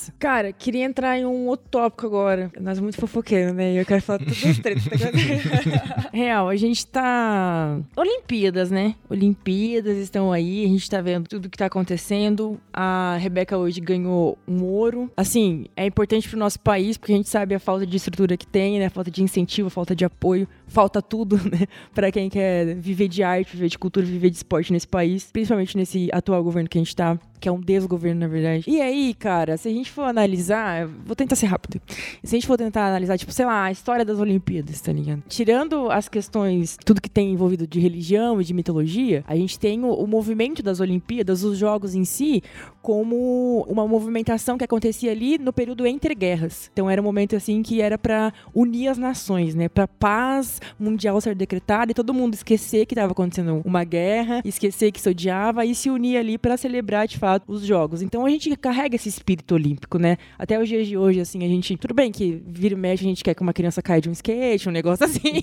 Massa. Cara, queria entrar em um outro tópico agora. Nós muito fofoqueiros, né? Eu quero falar tudo das tretas. Tá (laughs) Real, a gente tá... Olimpíadas, né? Olimpíadas estão aí, a gente tá vendo tudo que tá acontecendo. A Rebeca hoje ganhou um ouro assim, é importante pro nosso país, porque a gente sabe a falta de estrutura que tem, né? A falta de incentivo, a falta de apoio, falta tudo, (laughs) né? Para quem quer viver de arte, viver de cultura, viver de esporte nesse país, principalmente nesse atual governo que a gente tá que é um desgoverno, na verdade. E aí, cara, se a gente for analisar, vou tentar ser rápido. Se a gente for tentar analisar, tipo, sei lá, a história das Olimpíadas, tá ligado? Tirando as questões, tudo que tem envolvido de religião e de mitologia, a gente tem o, o movimento das Olimpíadas, os jogos em si, como uma movimentação que acontecia ali no período entre guerras. Então era um momento assim que era para unir as nações, né? Para paz mundial ser decretada e todo mundo esquecer que estava acontecendo uma guerra, esquecer que se odiava e se unir ali para celebrar de fato os jogos. Então a gente carrega esse espírito olímpico, né? Até os dias de hoje, assim, a gente. Tudo bem que vira e mexe, a gente quer que uma criança caia de um skate, um negócio assim.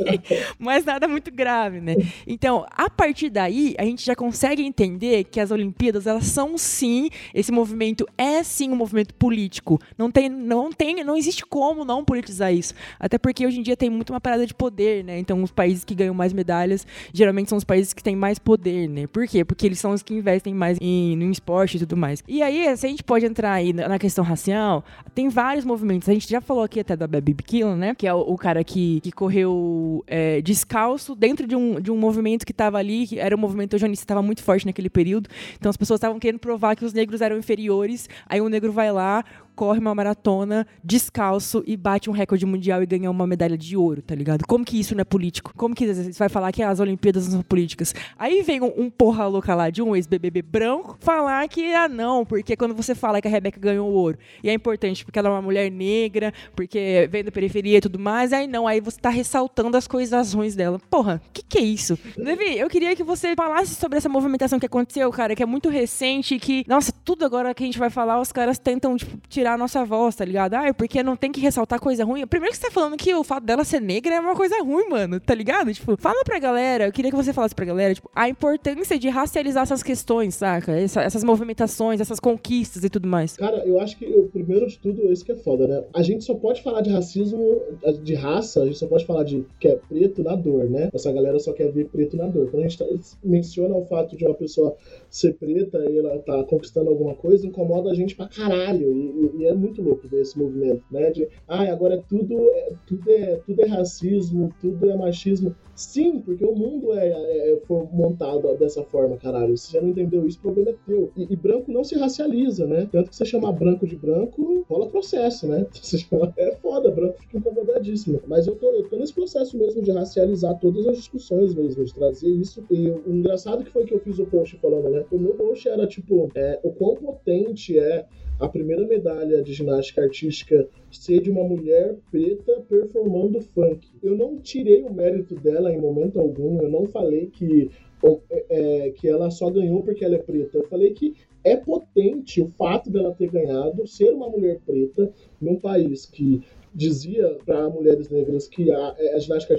(laughs) mas nada muito grave, né? Então, a partir daí, a gente já consegue entender que as Olimpíadas, elas são sim, esse movimento é sim um movimento político. Não tem, não tem, não existe como não politizar isso. Até porque hoje em dia tem muito uma parada de poder, né? Então, os países que ganham mais medalhas, geralmente são os países que têm mais poder, né? Por quê? Porque eles são os que investem mais em, no esporte e tudo mais. E aí, se a gente pode entrar aí na questão racial, tem vários movimentos. A gente já falou aqui até da Baby Killon, né? Que é o, o cara que, que correu é, descalço dentro de um, de um movimento que estava ali, que era um movimento eugenista, estava muito forte naquele período. Então as pessoas estavam querendo provar que os negros eram inferiores. Aí um negro vai lá, corre uma maratona descalço e bate um recorde mundial e ganha uma medalha de ouro, tá ligado? Como que isso não é político? Como que você vai falar que as Olimpíadas não são políticas? Aí vem um, um porra louca lá de um ex-BBB branco falar que, ah, não, porque quando você fala que a Rebeca ganhou o ouro, e é importante porque ela é uma mulher negra, porque vem da periferia e tudo mais, aí não, aí você tá ressaltando as coisas ruins dela. Porra, que que é isso? Levi, eu queria que você falasse sobre essa movimentação que aconteceu, cara, que é muito recente e que, nossa, tudo agora que a gente vai falar, os caras tentam, tipo, tirar a nossa voz, tá ligado? Ah, porque não tem que ressaltar coisa ruim. Primeiro que você tá falando que o fato dela ser negra é uma coisa ruim, mano, tá ligado? Tipo, fala pra galera, eu queria que você falasse pra galera, tipo, a importância de racializar essas questões, saca? Essa, essas movimentações, essas conquistas e tudo mais. Cara, eu acho que o primeiro de tudo, isso que é foda, né? A gente só pode falar de racismo, de raça, a gente só pode falar de que é preto na dor, né? Essa galera só quer ver preto na dor. Quando a gente tá, menciona o fato de uma pessoa ser preta e ela tá conquistando alguma coisa, incomoda a gente pra caralho. E, e é muito louco ver esse movimento, né? De, ah, agora é tudo, é, tudo, é, tudo é racismo, tudo é machismo. Sim, porque o mundo é, é, é montado dessa forma, caralho. Se você não entendeu isso, o problema é teu. E, e, branco não se racializa, né? Tanto que você chamar branco de branco, rola processo, né? (laughs) Você chama, é foda, branco fica incomodadíssimo. Mas eu tô, eu tô nesse processo mesmo de racializar todas as discussões mesmo, de trazer isso. E o engraçado que foi que eu fiz o post falando, né? O meu post era tipo, é, o quão potente é a primeira medalha de ginástica artística ser de uma mulher preta performando funk. Eu não tirei o mérito dela em momento algum, eu não falei que, é, que ela só ganhou porque ela é preta. Eu falei que é potente o fato dela ter ganhado, ser uma mulher preta, num país que dizia para mulheres negras que a, é, a ginástica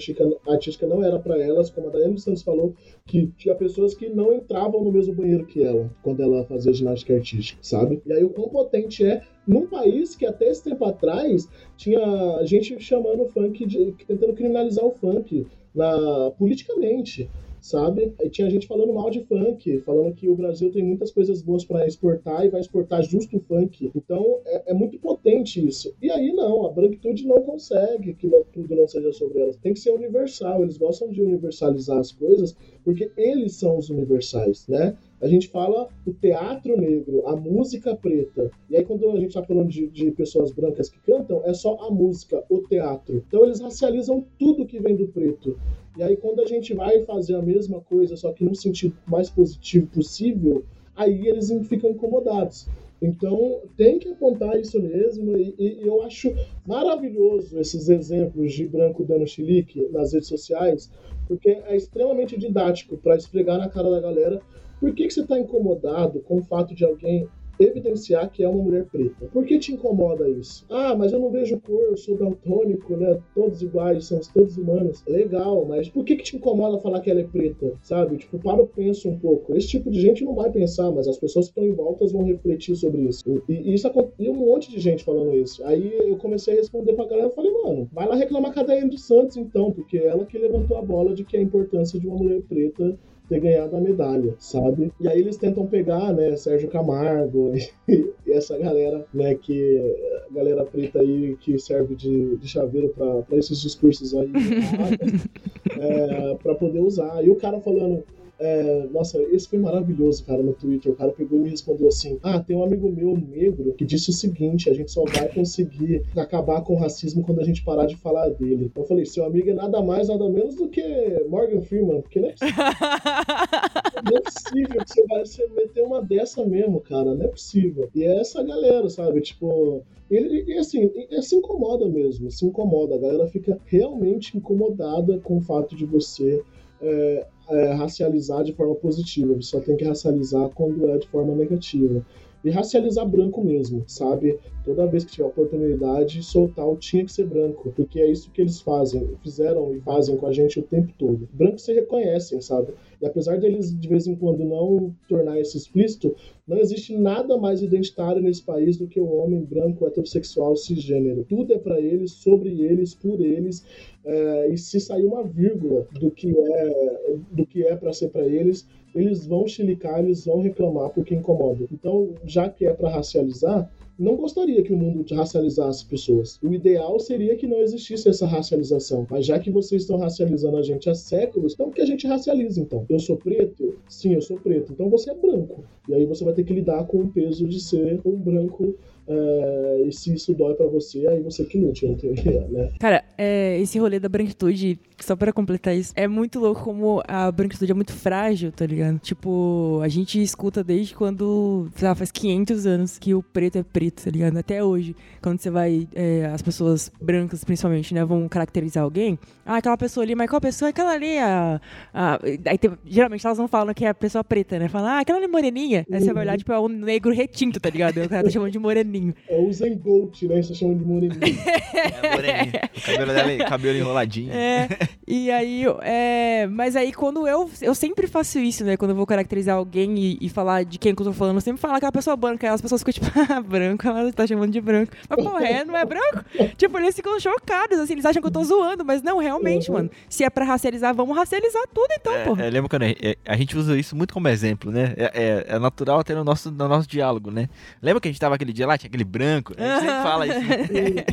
artística, não era para elas, como a Daiane Santos falou, que tinha pessoas que não entravam no mesmo banheiro que ela quando ela fazia ginástica artística, sabe? E aí o quão potente é num país que até esse tempo atrás tinha gente chamando o funk de tentando criminalizar o funk na politicamente sabe? E tinha gente falando mal de funk, falando que o Brasil tem muitas coisas boas para exportar e vai exportar justo o funk. Então é, é, muito potente isso. E aí não, a branquitude não consegue que não, tudo não seja sobre elas. Tem que ser universal. Eles gostam de universalizar as coisas porque eles são os universais, né? A gente fala o teatro negro, a música preta. E aí, quando a gente está falando de, de, pessoas brancas que cantam, é só a música, o teatro. Então, eles racializam tudo que vem do preto. E aí, quando a gente vai fazer a mesma coisa, só que no sentido mais positivo possível, aí eles ficam incomodados. Então, tem que apontar isso mesmo, e, e, eu acho maravilhoso esses exemplos de branco dando chilique nas redes sociais, porque é extremamente didático para esfregar na cara da galera por que, que você está incomodado com o fato de alguém evidenciar que é uma mulher preta. Por que te incomoda isso? Ah, mas eu não vejo cor, eu sou daltônico, né? Todos iguais, somos todos humanos. Legal, mas por que, que te incomoda falar que ela é preta? Sabe? Tipo, para o penso um pouco. Esse tipo de gente não vai pensar, mas as pessoas que estão em volta vão refletir sobre isso. E, e isso e um monte de gente falando isso. Aí eu comecei a responder pra galera e falei, mano, vai lá reclamar com a Daiane dos Santos então, porque ela que levantou a bola de que a importância de uma mulher preta ter ganhado a medalha, sabe? E aí eles tentam pegar, né, Sérgio Camargo (laughs) e, essa galera, né, que galera preta aí que serve de, de chaveiro para esses discursos aí, (laughs) é, para poder usar. E o cara falando, é, nossa, esse foi maravilhoso, cara, no Twitter. O cara pegou e me respondeu assim: Ah, tem um amigo meu negro que disse o seguinte: a gente só vai conseguir acabar com o racismo quando a gente parar de falar dele. Então eu falei: seu amigo é nada mais, nada menos do que Morgan Freeman, porque não é possível, (laughs) não é possível que você vai você meter uma dessa mesmo, cara, não é possível. E é essa galera, sabe? Tipo, ele, e assim, ele se incomoda mesmo, se incomoda. A galera fica realmente incomodada com o fato de você é, é, racializar de forma positiva, você só tem que racializar quando é de forma negativa. E racializar branco mesmo, sabe? Toda vez que tiver oportunidade, soltar o tinha que ser branco, porque é isso que eles fazem, fizeram e fazem com a gente o tempo todo. Brancos se reconhecem, sabe? E apesar deles de vez em quando não tornar isso explícito, não existe nada mais identitário nesse país do que o homem branco heterossexual cisgênero. Tudo é para eles, sobre eles, por eles. É, e se sair uma vírgula do que é do que é para ser para eles, eles vão chilicar, eles vão reclamar porque incomoda. Então, já que é para racializar, não gostaria que o mundo racializasse pessoas. O ideal seria que não existisse essa racialização. Mas já que vocês estão racializando a gente há séculos, então que a gente racialize então. Eu sou preto? Sim, eu sou preto. Então você é branco. E aí você vai ter que lidar com o peso de ser um branco é, e se isso dói para você, aí você que lute, né? Cara, é, esse rolê da branquitude, só para completar isso, é muito louco como a branquitude é muito frágil, tá ligado? Tipo, a gente escuta desde quando, sei lá, faz 500 anos que o preto é preto, tá ligado? Até hoje, quando você vai, é, as pessoas brancas principalmente, né, vão caracterizar alguém, ah, aquela pessoa ali, mas qual pessoa é aquela ali? A, a, aí tem, geralmente elas não falam que é a pessoa preta, né? Falam, ah, aquela ali moreninha. Aí você vai olhar, tipo, é um negro retinto, tá ligado? O cara tá chamando de moreninho. É o Zen Bolt, né? Você chama de moreninho. (laughs) é, moreninho. O cabelo dela é cabelo enroladinho. É, e aí, é, mas aí quando eu, eu sempre faço isso, né? Quando eu vou caracterizar alguém e, e falar de quem que eu tô falando, eu sempre falo aquela pessoa branca, aí as pessoas ficam tipo, (laughs) ah, branco, ela tá chamando de branco. Mas, porra, é, não é branco? (laughs) tipo, eles ficam chocados, assim, eles acham que eu tô zoando, mas não, realmente, uhum. mano. Se é pra racializar, vamos racializar tudo então, é, porra. É, lembra quando a, a, gente usa isso muito como exemplo, né? É, é, é natural até no nosso, no nosso diálogo, né? Lembra que a gente tava aquele dia lá, tinha aquele branco. A gente sempre fala isso. Né?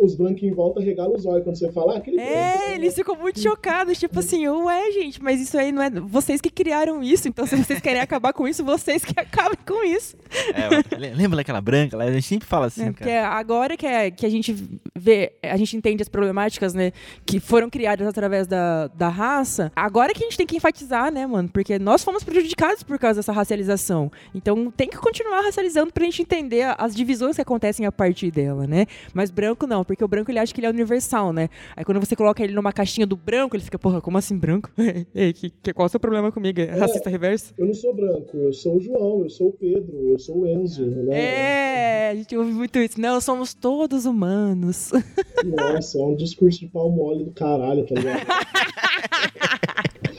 (laughs) os brancos em volta regalam os olhos quando você fala, ah, aquele É, branco, eles ficam muito chocados, tipo assim, ué, gente, mas isso aí não é. Vocês que criaram isso, então se vocês querem acabar com isso, vocês que (laughs) acabem com isso. É, lembra daquela branca? A gente sempre fala assim, é, porque agora que, é, que a gente vê, a gente entende as problemáticas, né, que foram criadas através da, da raça, agora que a gente tem que enfatizar, né, mano, porque nós fomos prejudicados por causa dessa racialização. Então tem que continuar racializando pra gente entender as divisões que acontecem a partir dela, né? Mas branco não, porque o branco ele acha que ele é universal, né? Aí quando você coloca ele numa caixinha do branco, ele fica, porra, como assim branco? (laughs) Ei, que, que, qual é o seu problema comigo? É, é racista reverso? Eu não sou branco, eu sou o João, eu sou o Pedro, eu sou o Enzo, né? É, a gente ouve muito isso. Não, somos todos humanos. Nossa, é um discurso de pau mole do caralho, tá ligado?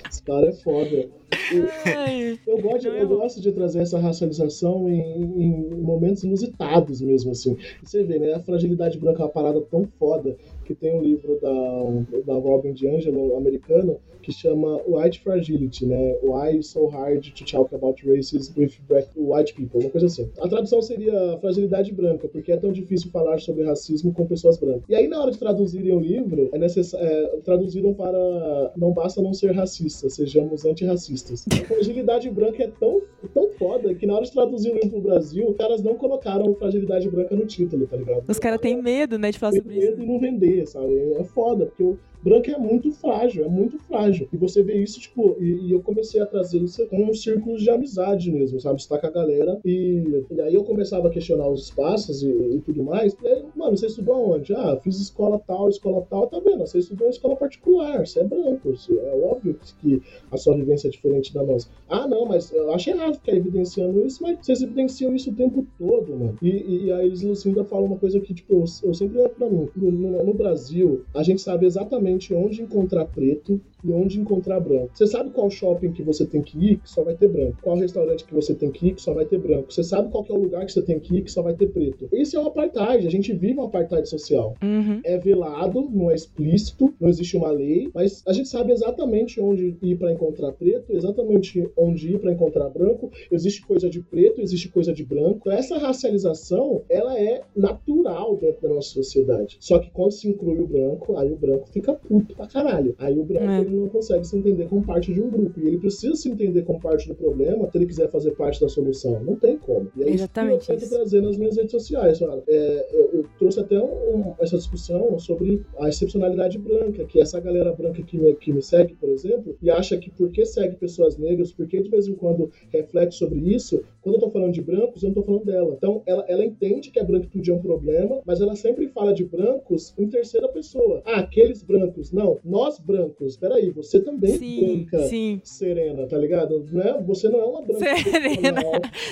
Esse cara é foda. Eu, eu, gosto, eu gosto de trazer essa racialização em, em, momentos inusitados mesmo, assim. Você vê, né? A fragilidade branca é uma parada tão foda que tem um livro da, da Robin DiAngelo, americano, que chama White Fragility, né? Why so hard to talk about racism with white people, uma coisa assim. A tradução seria fragilidade branca, porque é tão difícil falar sobre racismo com pessoas brancas. E aí, na hora de traduzirem o livro, é necess... É, traduziram para não basta não ser racista, sejamos antirracistas. A fragilidade branca é tão, tão foda que na hora de traduzir o livro pro Brasil, os caras não colocaram fragilidade branca no título, tá ligado? Os caras têm medo, né, de falar Tem sobre medo isso. e não vender, sabe? É foda, porque o branco é muito frágil, é muito frágil. E você vê isso, tipo, e, e eu comecei a trazer isso com uns círculos de amizade mesmo, sabe? Estar com a galera. E, e aí eu começava a questionar os espaços e, e tudo mais. E aí, mano, você estudou aonde? Ah, fiz escola tal, escola tal, tá vendo? Você estudou em escola particular, você é branco. Você, é óbvio que a sua vivência é diferente da nossa. Ah, não, mas eu acho errado ficar evidenciando isso, mas vocês evidenciam isso o tempo todo, mano. E, e, aí Lucinda fala uma coisa que, tipo, eu, eu sempre levo pra mim. No, no, no Brasil, a gente sabe exatamente exatamente onde encontrar preto e onde encontrar branco. Você sabe qual shopping que você tem que ir, que só vai ter branco. Qual restaurante que você tem que ir, que só vai ter branco. Você sabe qual é o lugar que você tem que ir, que só vai ter preto. Esse é o apartheid. A gente vive um apartheid social. Uhum. É velado, não é explícito, não existe uma lei, mas a gente sabe exatamente onde ir para encontrar preto, exatamente onde ir para encontrar branco. Existe coisa de preto, existe coisa de branco. Essa racialização, ela é natural dentro da nossa sociedade. Só que quando se inclui o branco, aí o branco fica puto pra caralho. Aí o branco é. Ele não consegue se entender como parte de um grupo. E ele precisa se entender como parte do problema se ele quiser fazer parte da solução. Não tem como. E é Exatamente isso que eu tento trazer nas minhas redes sociais. É, eu, eu, trouxe até um, essa discussão sobre a excepcionalidade branca, que essa galera branca que me, que me segue, por exemplo, e acha que porque segue pessoas negras, porque de vez em quando reflete sobre isso, quando eu tô falando de brancos, eu não tô falando dela. Então, ela, ela entende que a branquitude é um problema, mas ela sempre fala de brancos em terceira pessoa. Ah, aqueles brancos. Não, nós brancos. Peraí, você também sim, branca, sim. serena, tá ligado? Não é, você não é uma branca. Serena.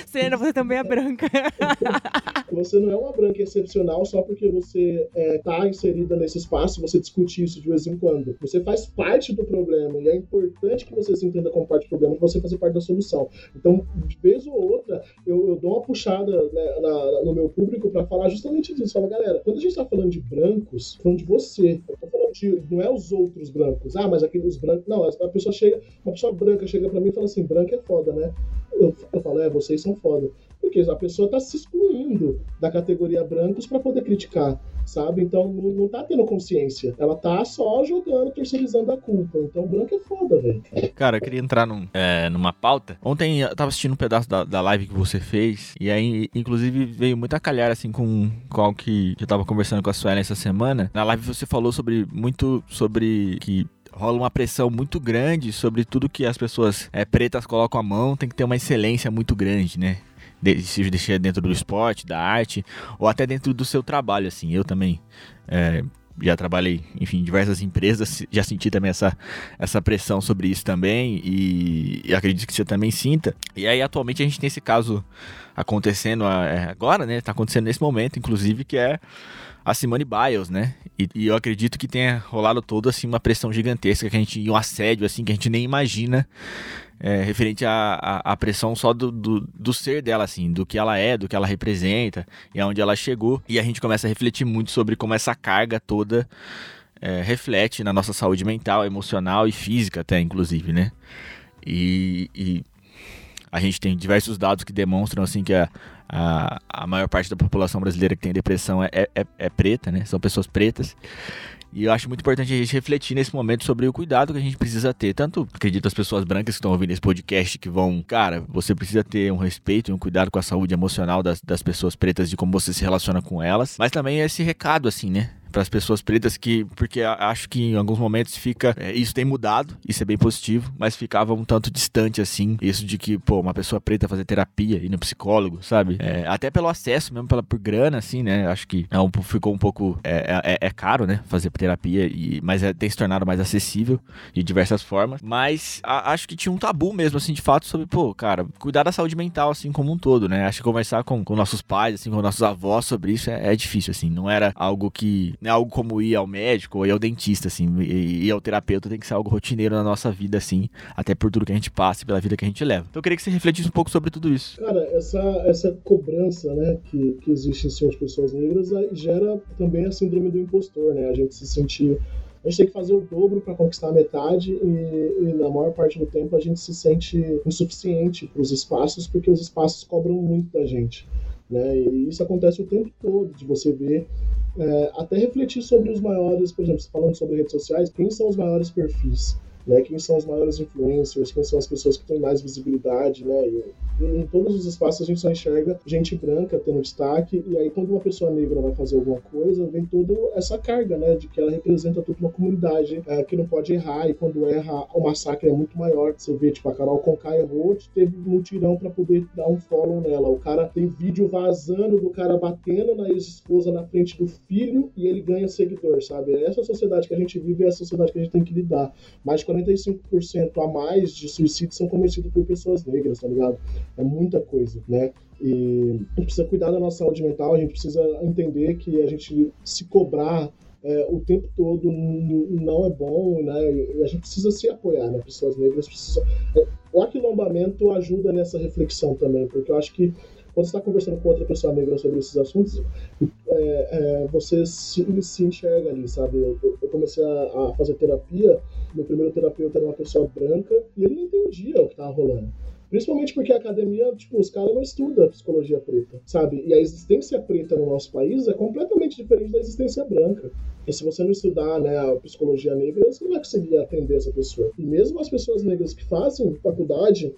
Serena, você também é branca. (laughs) você não é uma branca excepcional só porque você é, tá inserida nesse espaço, você discute isso de vez em quando. Você faz parte do problema e é importante que você se entenda como parte do problema, que você fazer parte da solução. Então, de vez ou outra, eu, eu dou uma puxada né, na, no meu público para falar justamente disso. Fala, galera, quando a gente tá falando de brancos, falando de você, eu tô falando de, não é os outros brancos, ah, mas aqueles brancos. Não, a pessoa chega, uma pessoa branca chega para mim e fala assim: branco é foda, né? Eu, eu falo, é, vocês são foda. Porque a pessoa está se excluindo da categoria brancos para poder criticar sabe? Então não, não tá tendo consciência. Ela tá só jogando, terceirizando a culpa. Então branco é foda, velho. Cara, eu queria entrar num, é, numa pauta. Ontem eu tava assistindo um pedaço da, da live que você fez, e aí, inclusive, veio muito a calhar, assim, com, que, que eu tava conversando com a Suelen essa semana. Na live você falou sobre muito sobre que rola uma pressão muito grande sobre tudo que as pessoas é, pretas colocam a mão, tem que ter uma excelência muito grande, né? seja deixar dentro do esporte, da arte, ou até dentro do seu trabalho, assim. Eu também é, já trabalhei, enfim, em diversas empresas, (laughs) já senti também essa, essa pressão sobre isso também, e, e acredito que você também sinta. E aí, atualmente, a gente tem esse caso acontecendo é, agora, né? Tá acontecendo nesse momento, inclusive, que é a Simone Biles, né? E, e, eu acredito que tenha rolado todo assim uma pressão gigantesca, que a gente um assédio assim que a gente nem imagina é, referente à, pressão só do, do, do, ser dela, assim, do que ela é, do que ela representa e aonde ela chegou. E a gente começa a refletir muito sobre como essa carga toda é, reflete na nossa saúde mental, emocional e física, até inclusive, né? E, e a gente tem diversos dados que demonstram assim que a, a, a maior parte da população brasileira que tem depressão é, é, é preta, né? São pessoas pretas. E eu acho muito importante a gente refletir nesse momento sobre o cuidado que a gente precisa ter. Tanto, acredito, as pessoas brancas que estão ouvindo esse podcast que vão, cara, você precisa ter um respeito e um cuidado com a saúde emocional das, das pessoas pretas, de como você se relaciona com elas. Mas também esse recado, assim, né? Para as pessoas pretas que porque acho que em alguns momentos fica é, isso tem mudado isso é bem positivo mas ficava um tanto distante assim isso de que pô uma pessoa preta fazer terapia ir no psicólogo sabe? É, até pelo acesso mesmo pela por grana assim né? Acho que é um, ficou um pouco é, é, é, caro né? Fazer terapia e mas é, tem se tornado mais acessível de diversas formas. Mas a, acho que tinha um tabu mesmo assim de fato sobre pô cara cuidar da saúde mental assim como um todo né? Acho que conversar com, com nossos pais assim com nossos avós sobre isso é, é difícil assim. Não era algo que né, algo como ir ao médico ou ir ao dentista, assim, ir ao terapeuta tem que ser algo rotineiro na nossa vida, assim, até por tudo que a gente passa e pela vida que a gente leva. Então eu queria que você refletisse um pouco sobre tudo isso. Cara, essa, essa cobrança, né, que, que existe em cima de pessoas negras gera também a síndrome do impostor, né? A gente se sentir a gente tem que fazer o dobro para conquistar a metade e, e, na maior parte do tempo a gente se sente insuficiente para os espaços porque os espaços cobram muito da gente. Né? E isso acontece o tempo todo, de você ver é, até refletir sobre os maiores, por exemplo, falando sobre redes sociais, quem são os maiores perfis? Né, quem são os maiores influencers, quem são as pessoas que têm mais visibilidade, né? E, em todos os espaços a gente só enxerga gente branca tendo destaque, e aí quando uma pessoa negra vai fazer alguma coisa, vem toda essa carga, né? De que ela representa toda uma comunidade é, que não pode errar, e quando erra, o massacre é muito maior. Você vê, tipo, a Carol Conká errou, teve um tirão para poder dar um follow nela. O cara tem vídeo vazando do cara batendo na ex-esposa na frente do filho e ele ganha seguidor, sabe? É essa sociedade que a gente vive é a sociedade que a gente tem que lidar. Mais de 45% a mais de suicídios são cometidos por pessoas negras, tá ligado? É muita coisa, né? E a gente precisa cuidar da nossa saúde mental, a gente precisa entender que a gente se cobrar é, o tempo todo não é bom, né? E a gente precisa se apoiar, né? Pessoas negras precisam. É, o aquilombamento ajuda nessa reflexão também, porque eu acho que quando você está conversando com outra pessoa negra sobre esses assuntos, é, é, você se, se, enxerga ali, sabe? Eu, eu comecei a, a, fazer terapia, meu primeiro terapeuta era uma pessoa branca e ele não entendia o que estava rolando. Principalmente porque a academia, tipo, os caras não estudam psicologia preta, sabe? E a existência preta no nosso país é completamente diferente da existência branca. E se você não estudar né, a psicologia negra, você não vai conseguir atender essa pessoa. E mesmo as pessoas negras que fazem faculdade,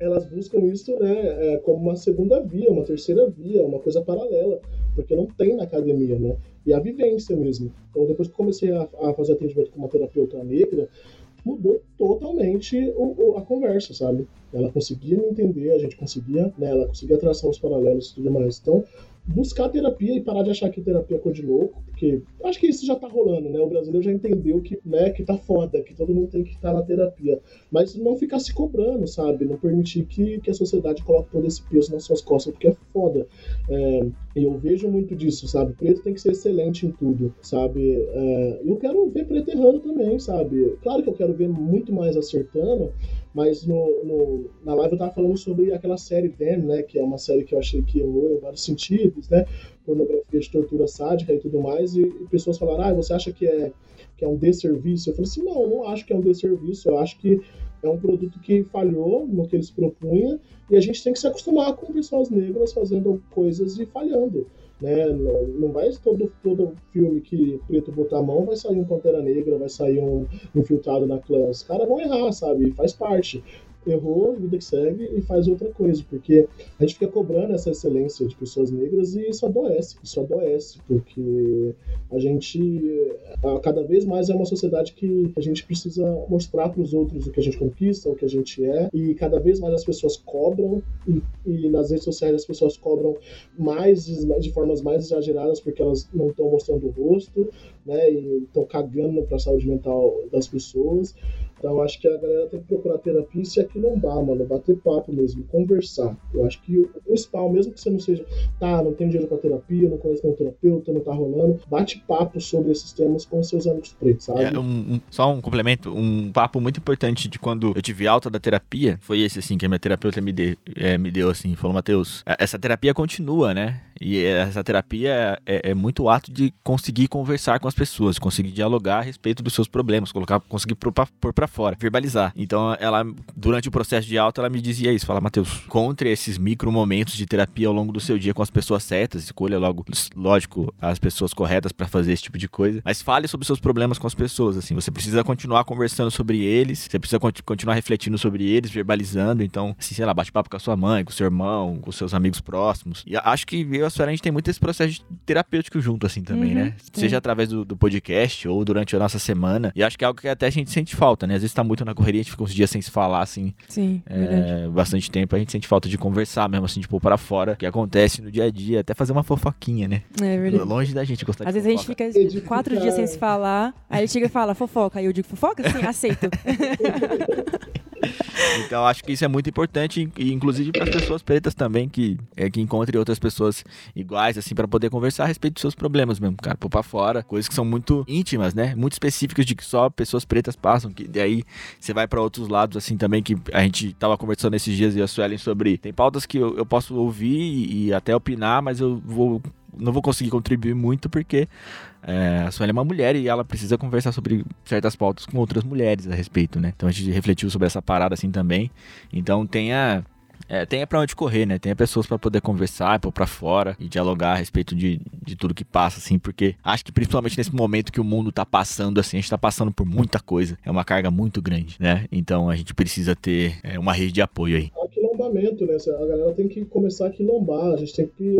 elas buscam isso né, é, como uma segunda via, uma terceira via, uma coisa paralela, porque não tem na academia, né? E a vivência mesmo. Então, depois que comecei a, a fazer atendimento com uma terapeuta negra, mudou totalmente o, o, a conversa, sabe? Ela conseguia me entender, a gente conseguia, né? Ela conseguia traçar os paralelos e tudo mais. Então, buscar terapia e parar de achar que terapia é coisa de louco, porque acho que isso já tá rolando, né? O brasileiro já entendeu que, né, que tá foda, que todo mundo tem que estar na terapia. Mas não ficar se cobrando, sabe? Não permitir que, que a sociedade coloque todo esse peso nas suas costas, porque é foda. É, e eu vejo muito disso, sabe? Preto tem que ser excelente em tudo, sabe? É, eu quero ver preto errando também, sabe? Claro que eu quero ver muito mais acertando, mas no, no, na live eu tava falando sobre aquela série Them, né? Que é uma série que eu achei que errou em vários sentidos, né? Pornografia de tortura sádica e tudo mais. E, e pessoas falaram, ah, você acha que é, que é um desserviço? Eu falei assim, não, eu não acho que é um desserviço. Eu acho que é um produto que falhou no que eles propunha e a gente tem que se acostumar com pessoas negras fazendo coisas e falhando. Né? Não, vai todo, todo filme que preto botar a mão vai sair um Pantera Negra, vai sair um infiltrado na clã. Os caras vão errar, sabe? Faz parte errou, vida que segue e faz outra coisa, porque a gente fica cobrando essa excelência de pessoas negras e isso adoece, isso adoece, porque a gente cada vez mais é uma sociedade que a gente precisa mostrar para os outros o que a gente conquista, o que a gente é, e cada vez mais as pessoas cobram e, e nas redes sociais as pessoas cobram mais de formas mais exageradas porque elas não estão mostrando o rosto, né, e estão cagando para a saúde mental das pessoas. Então acho que a galera tem que procurar terapia se aquilombar, mano, bater papo mesmo, conversar. Eu acho que o principal, mesmo que você não seja, tá, não tem dinheiro pra terapia, não conhece nenhum terapeuta, não tá rolando, bate papo sobre esses temas com seus amigos pretos, sabe? É, um, um, só um complemento, um papo muito importante de quando eu tive alta da terapia, foi esse, assim, que a minha terapeuta me, de, é, me deu, assim, falou, Matheus, é, essa terapia continua, né? E essa terapia é, é, muito ato de conseguir conversar com as pessoas, conseguir dialogar a respeito dos seus problemas, colocar, conseguir pôr pra fora, verbalizar. Então, ela, durante o processo de alta, ela me dizia isso: fala, Matheus, encontre esses micro momentos de terapia ao longo do seu dia com as pessoas certas, escolha logo, lógico, as pessoas corretas para fazer esse tipo de coisa, mas fale sobre seus problemas com as pessoas. Assim, você precisa continuar conversando sobre eles, você precisa continuar refletindo sobre eles, verbalizando. Então, assim, sei lá, bate papo com a sua mãe, com o seu irmão, com seus amigos próximos. E acho que eu a gente tem muito esse processo terapêutico junto, assim, também, uhum, né? Sim. Seja através do, do, podcast ou durante a nossa semana. E acho que é algo que até a gente sente falta, né? Às vezes tá muito na correria, a gente fica uns dias sem se falar, assim. Sim, é, bastante tempo. A gente sente falta de conversar mesmo, assim, tipo, para fora. Que acontece no dia a dia. Até fazer uma fofoquinha, né? É verdade. Longe da gente gostar Às de vezes fofoca. a gente fica quatro dias sem se falar. Aí ele chega e fala, fofoca. Aí eu digo, fofoca? Sim, aceito. (laughs) Então acho que isso é muito importante, e inclusive para as pessoas pretas também, que é que encontrem outras pessoas iguais, assim, para poder conversar a respeito dos seus problemas mesmo, cara, pôr pra fora, coisas que são muito íntimas, né? Muito específicas de que só pessoas pretas passam, que daí você vai para outros lados, assim, também, que a gente tava conversando esses dias e a Suelen sobre. Tem pautas que eu, eu posso ouvir e até opinar, mas eu vou não vou conseguir contribuir muito porque é, a Sueli é uma mulher e ela precisa conversar sobre certas pautas com outras mulheres a respeito, né? Então a gente refletiu sobre essa parada assim também. Então tenha é, tenha para onde correr, né? Tenha pessoas para poder conversar, pôr para fora e dialogar a respeito de, de tudo que passa, assim, porque acho que principalmente nesse momento que o mundo tá passando, assim, a gente tá passando por muita coisa, é uma carga muito grande, né? Então a gente precisa ter é, uma rede de apoio aí né? A galera tem que começar a quilombar, a gente tem que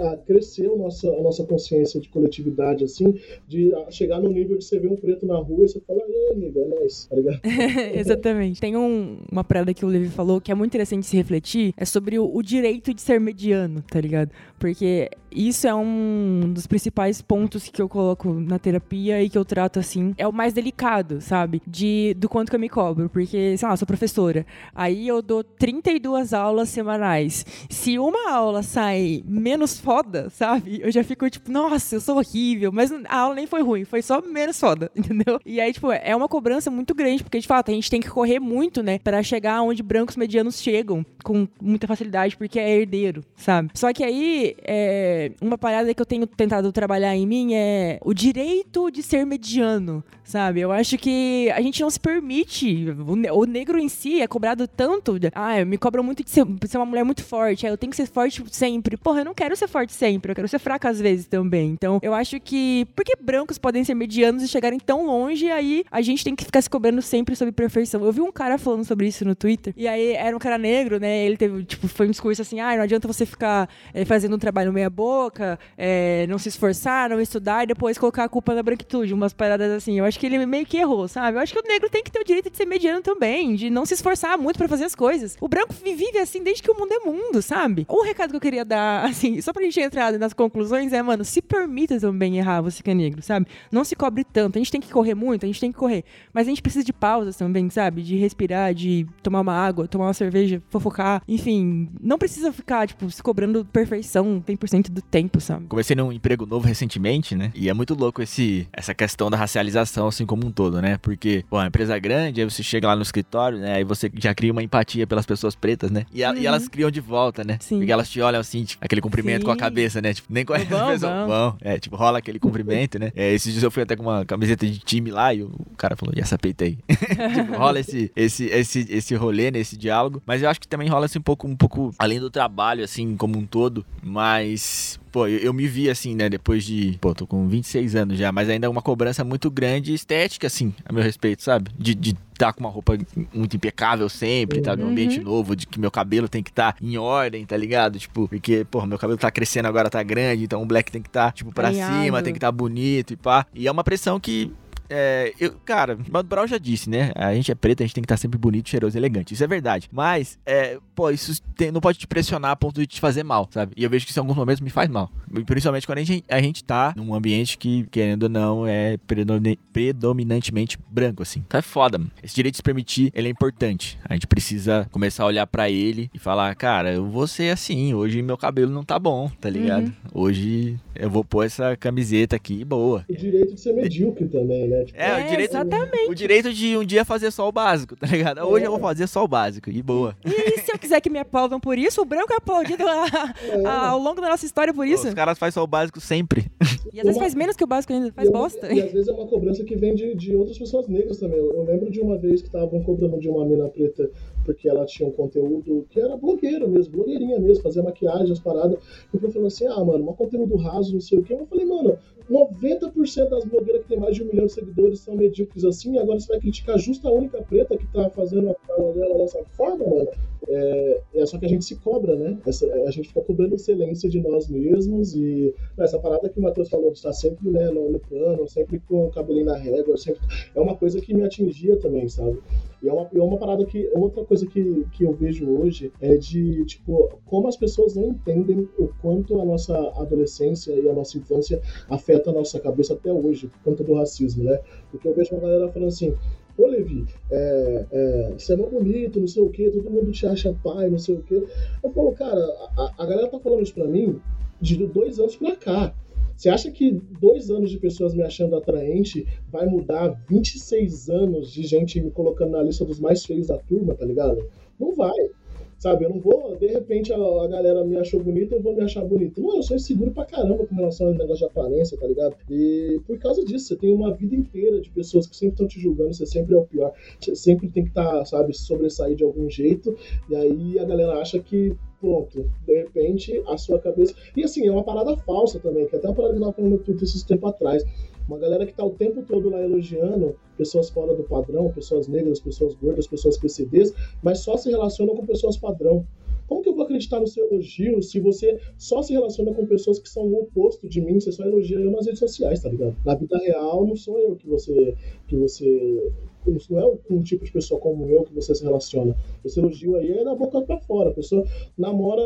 a crescer a nossa, a nossa consciência de coletividade, assim, de chegar no nível de você ver um preto na rua e você fala, ei, amiga, é nóis, tá ligado? (laughs) Exatamente. Tem um, uma parada que o Levi falou que é muito interessante se refletir, é sobre o, o direito de ser mediano, tá ligado? Porque isso é um dos principais pontos que eu coloco na terapia e que eu trato assim. É o mais delicado, sabe? De do quanto que eu me cobro. Porque, sei lá, sou professora. Aí eu dou 32 aulas semanais. Se uma aula sai menos foda, sabe? Eu já fico tipo, nossa, eu sou horrível. Mas a aula nem foi ruim, foi só menos foda, (laughs) entendeu? E aí, tipo, é uma cobrança muito grande, porque de fato a gente tem que correr muito, né? para chegar onde brancos medianos chegam com muita facilidade, porque é herdeiro, sabe? Só que aí, é uma parada que eu tenho tentado trabalhar em mim é o direito de ser mediano, sabe? Eu acho que a gente não se permite. O, negro em si é cobrado tanto. De, ah, me cobram muito de ser, ser uma mulher muito forte. Ah, eu tenho que ser forte sempre. Porra, eu não quero ser forte sempre. Eu quero ser fraca às vezes também. Então, eu acho que. Porque brancos podem ser medianos e chegarem tão longe, aí a gente tem que ficar se cobrando sempre sobre perfeição. Eu vi um cara falando sobre isso no Twitter. E aí era um cara negro, né? Ele teve, tipo, foi um discurso assim: ah, não adianta você ficar é, fazendo um trabalho meia boca, é, não se esforçar, não estudar e depois colocar a culpa na branquitude, umas paradas assim. Eu acho que ele meio que errou, sabe? Eu acho que o negro tem que ter o direito de ser mediano também, de não se esforçar muito para fazer as coisas. O branco vive assim desde que o mundo é mundo, sabe? O recado que eu queria dar, (laughs) assim, só pra gente entrar nas conclusões é, mano, se permita também errar, você que é negro, sabe? Não se cobre tanto. A gente tem que correr muito, a gente tem que correr. Mas a gente precisa de pausas também, sabe? De respirar, de tomar uma água, tomar uma cerveja, fofocar. Enfim, não precisa ficar, tipo, se cobrando perfeição 100% do tempo, sabe? Comecei num emprego novo recentemente, né? E é muito louco esse, essa questão da racialização, assim, como um todo, né? Porque, pô, uma empresa grande, aí você chega lá no escritório, né? Aí você já cria uma empatia pelas pessoas pretas, né? E, a, e Uhum. elas criam de volta, né? Sim. Porque elas te olham assim, tipo, aquele cumprimento com a Sim. cabeça, né? Tipo, nem com a pessoa. bom. Bom. É, tipo, rola aquele cumprimento, né? É, esses dias eu fui até com uma camiseta de time lá e o cara falou, e essa peita aí? (laughs) tipo, rola esse, esse, esse, esse rolê, né? Esse diálogo. Mas eu acho que também rola assim um pouco, um pouco além do trabalho, assim, como um todo. Mas, pô, eu, eu me vi assim, né? Depois de. Pô, tô com 26 anos já, mas ainda é uma cobrança muito grande estética, assim, a meu respeito, sabe? De. de Tá com uma roupa muito impecável sempre, tá num Uhum. ambiente novo, de que meu cabelo tem que estar em ordem, tá ligado? Tipo, porque, porra, meu cabelo tá crescendo agora, tá grande, então o black tem que estar, tipo, pra Alinhado. cima, tem que estar bonito e pá. E é uma pressão que é, eu, cara, Mano Brown já disse, né? A gente é preto, a gente tem que estar sempre bonito, cheiroso e elegante. Isso é verdade. Mas, é, pô, isso tem- não pode te pressionar a ponto de te fazer mal, sabe? E eu vejo que isso em alguns momentos me faz mal. Principalmente quando a gente, a gente tá num ambiente que, querendo ou não, é predominantemente branco, assim. Então é foda, mano. Esse direito de se permitir, ele é importante. A gente precisa começar a olhar pra ele e falar, cara, eu vou ser assim. Hoje meu cabelo não tá bom, tá ligado? Hoje eu vou pôr essa camiseta aqui boa. O direito de ser medíocre também, né? Tipo, É, o É, direito, exatamente. o direito de um dia fazer só o básico, tá ligado? Hoje eu vou fazer só o básico, e boa. E se eu quiser que me aplaudam por isso, o branco é aplaudido a- a- ao longo da nossa história por isso. Os caras fazem só o básico sempre. E às vezes faz menos que o básico ainda, faz E é- bosta. E às vezes é uma cobrança que vem de, de outras pessoas negras também. Eu, eu lembro de uma vez que estavam cobrando de uma mina preta porque ela tinha um conteúdo que era blogueira mesmo, blogueirinha mesmo, fazia maquiagem, as paradas. E o professor falou assim: ah, mano, um conteúdo raso, não sei o quê. Eu falei, mano, 90% das blogueiras que tem mais de um milhão de seguidores são medíocres assim, e agora você vai criticar justo a única preta que tá fazendo a parada dela dessa forma, mano. É, é só que a gente se cobra, né? Essa- a gente fica cobrando excelência de nós mesmos e essa parada que o Matheus falou de estar sempre né, no, no plano, sempre com o cabelinho na régua, sempre, é uma coisa que me atingia também, sabe? E é uma, é uma parada que. Outra coisa que, que eu vejo hoje é de, tipo, como as pessoas não entendem o quanto a nossa adolescência e a nossa infância afeta a nossa cabeça até hoje, por conta do racismo, né? Porque eu vejo uma galera falando assim. Ô Levi, é, é, você é mó bonito, não sei o que, todo mundo te acha pai, não sei o que. Eu falo, cara, a, a galera tá falando isso pra mim de dois anos pra cá. Você acha que dois anos de pessoas me achando atraente vai mudar 26 anos de gente me colocando na lista dos mais feios da turma, tá ligado? Não vai. Sabe, eu não vou, de repente a, galera me achou bonita, eu vou me achar bonito. Não, eu sou inseguro pra caramba com relação ao negócio de aparência, tá ligado? E por causa disso, você tem uma vida inteira de pessoas que sempre estão te julgando, você sempre é o pior, você sempre tem que estar, sabe, sobressair de algum jeito, e aí a galera acha que, pronto, de repente a sua cabeça. E assim, é uma parada falsa também, que até uma parada que eu tava falando no Twitter esses tempos atrás. Uma galera que tá o tempo todo lá elogiando pessoas fora do padrão, pessoas negras, pessoas gordas, pessoas PCDs, mas só se relacionam com pessoas padrão. Como que eu vou acreditar no seu elogio se você só se relaciona com pessoas que são o oposto de mim? Você só elogia eu nas redes sociais, tá ligado? Na vida real, não sou eu que você. que você. Não é um tipo de pessoa como eu que você se relaciona. Esse elogio aí é da boca pra fora. A pessoa namora,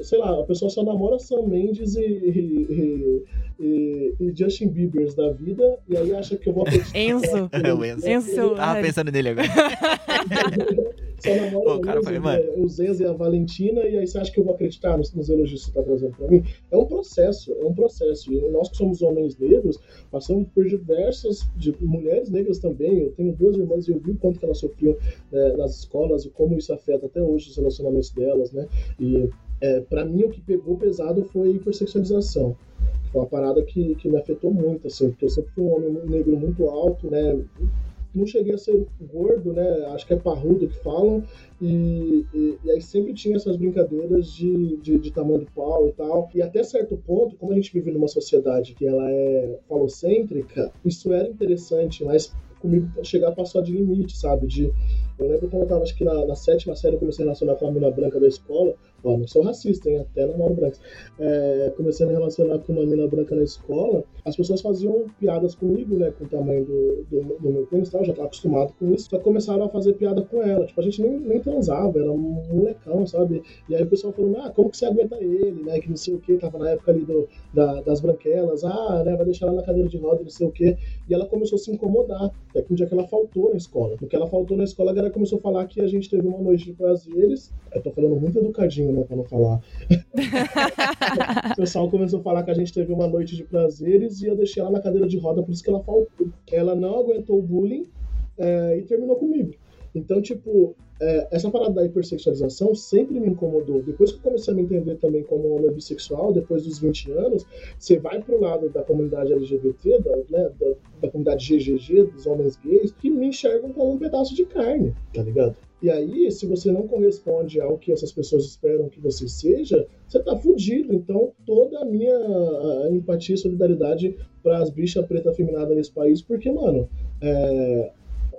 sei lá, a pessoa só namora Sam Mendes e, e, e, e Justin Bieber da vida, e aí acha que eu vou (laughs) acreditar. Enzo. É o Enzo. Enzo Tava pensando nele agora. (laughs) Só namora o cara mano. o e a Valentina, e aí você acha que eu vou acreditar nos, nos elogios que você tá trazendo pra mim? É um processo, é um processo. E nós que somos homens negros, passamos por diversas de, mulheres negras também. Eu tenho duas irmãs e eu vi o quanto que elas sofriam né, nas escolas e como isso afeta até hoje os relacionamentos delas, né? E é, para mim o que pegou pesado foi a hipersexualização. Foi uma parada que, que me afetou muito, assim, porque eu sempre fui um homem negro muito alto, né? Não cheguei a ser gordo, né? Acho que é parrudo que falam. E, e, e aí sempre tinha essas brincadeiras de, de, de tamanho do pau e tal. E até certo ponto, como a gente vive numa sociedade que ela é falocêntrica, isso era interessante, mas comigo chegar a passar de limite, sabe? De, eu lembro quando eu tava, acho que na, na sétima série, eu comecei a relacionar com a mina branca da escola. Ó, não sou racista, hein? Até namoro brancos. É, comecei a me relacionar com uma mina branca na escola. As pessoas faziam piadas comigo, né? Com o tamanho do, do, do meu pênis e tal. Já tava acostumado com isso. Só começaram a fazer piada com ela. Tipo, a gente nem, nem transava, era um molecão, sabe? E aí o pessoal falou, ah, como que você aguenta ele, né? Que não sei o que. Tava na época ali do, da, das branquelas. Ah, né? Vai deixar ela na cadeira de roda, não sei o que. E ela começou a se incomodar. Até que um dia que ela faltou na escola. Porque ela faltou na escola, a galera começou a falar que a gente teve uma noite de prazeres. Eu tô falando muito educadinho, né, pra não falar. (laughs) o pessoal começou a falar que a gente teve uma noite de prazeres e eu deixei ela na cadeira de roda, por isso que ela faltou. Ela não aguentou o bullying é, e terminou comigo. Então, tipo, é, essa parada da hipersexualização sempre me incomodou. Depois que eu comecei a me entender também como homem bissexual, depois dos 20 anos, você vai pro lado da comunidade LGBT, da, né, da, da comunidade GGG, dos homens gays, que me enxergam como um pedaço de carne, tá ligado? E aí, se você não corresponde ao que essas pessoas esperam que você seja, você tá fudido. Então, toda a minha empatia e solidariedade para as bichas preta afeminadas nesse país, porque, mano, é,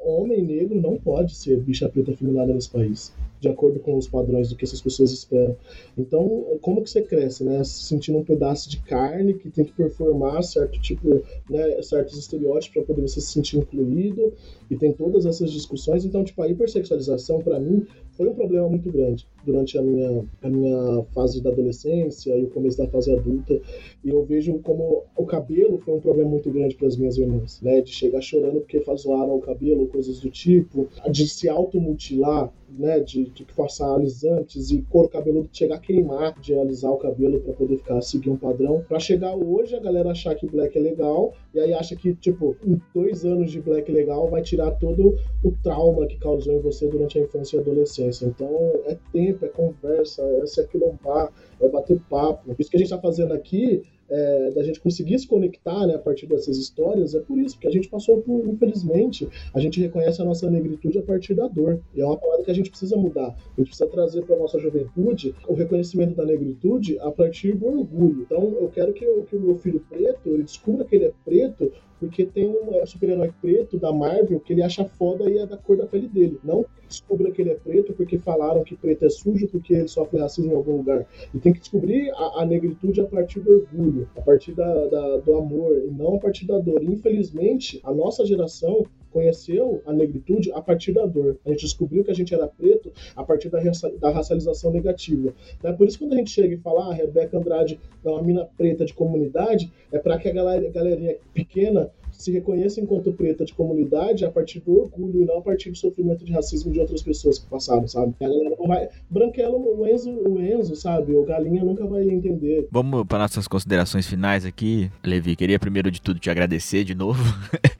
homem negro não pode ser bicha preta afeminada nesse país, de acordo com os padrões do que essas pessoas esperam. Então, como que você cresce, né? Se sentindo um pedaço de carne que tem que performar certo tipo, né, certos estereótipos para poder você se sentir incluído, e tem todas essas discussões. Então, tipo, a hipersexualização, para mim, foi um problema muito grande durante a minha, a minha fase da adolescência e o começo da fase adulta. E eu vejo como o cabelo foi um problema muito grande para as minhas irmãs, né? De chegar chorando porque zoaram o cabelo, coisas do tipo, de se automutilar, né? De, de passar alisantes e couro cabeludo chegar a queimar de alisar o cabelo para poder ficar seguir um padrão. Para chegar hoje, a galera achar que black é legal e aí acha que, tipo, dois anos de black legal vai tirar todo o trauma que causou em você durante a infância e adolescência. Então, é tempo, é conversa, é se aquilombar, é bater papo. Isso que a gente está fazendo aqui é, da gente conseguir se conectar né, a partir dessas histórias é por isso, porque a gente passou por, infelizmente, a gente reconhece a nossa negritude a partir da dor. E é uma palavra que a gente precisa mudar. A gente precisa trazer para a nossa juventude o reconhecimento da negritude a partir do orgulho. Então, eu quero que, eu, que o meu filho preto ele descubra que ele é preto porque tem um é, super-herói preto da Marvel que ele acha foda e é da cor da pele dele. Não descubra que ele é preto porque falaram que preto é sujo porque ele sofre racismo em algum lugar. E tem que descobrir a, a negritude a partir do orgulho, a partir da, da, do amor e não a partir da dor. Infelizmente, a nossa geração conheceu a negritude a partir da dor. A gente descobriu que a gente era preto a partir da, da racialização negativa. Então, é por isso quando a gente chega e fala, ah, a Rebeca Andrade é uma mina preta de comunidade, é para que a galerinha pequena se reconheça enquanto preta de comunidade a partir do orgulho e não a partir do sofrimento de racismo de outras pessoas que passaram, sabe? A galera não vai. Branquelo, o Enzo, o Enzo, sabe? O Galinha nunca vai entender. Vamos para nossas considerações finais aqui. Levi, queria primeiro de tudo te agradecer de novo.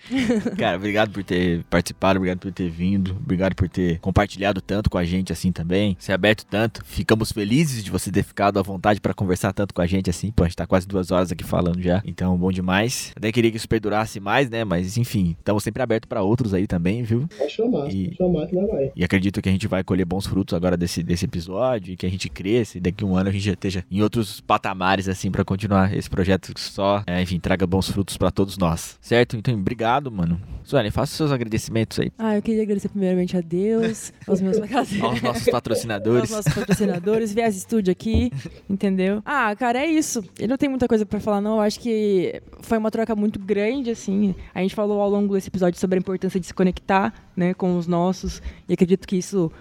(laughs) Cara, obrigado por ter participado, obrigado por ter vindo, obrigado por ter compartilhado tanto com a gente assim também, ser aberto tanto. Ficamos felizes de você ter ficado à vontade para conversar tanto com a gente assim. Pô, a gente tá quase duas horas aqui falando já. Então, bom demais. Até queria que isso perdurasse mais, né? Mas enfim, estamos sempre abertos para outros aí também, viu? Pode chamar, e, chamar que vai, vai. E acredito que a gente vai colher bons frutos agora desse, desse episódio, e que a gente cresça, e daqui a um ano a gente já esteja em outros patamares, assim, para continuar esse projeto que só, é, enfim, traga bons frutos para todos nós. Certo? Então, obrigado, mano. Sueli, faça seus agradecimentos aí. Ah, eu queria agradecer primeiramente a Deus, (laughs) aos meus aos nossos patrocinadores. aos nossos patrocinadores, Viés Estúdio aqui, entendeu? Ah, cara, é isso. Eu não tenho muita coisa para falar, não. Eu acho que foi uma troca muito grande, assim. A gente falou ao longo desse episódio sobre a importância de se conectar né, com os nossos, e acredito que isso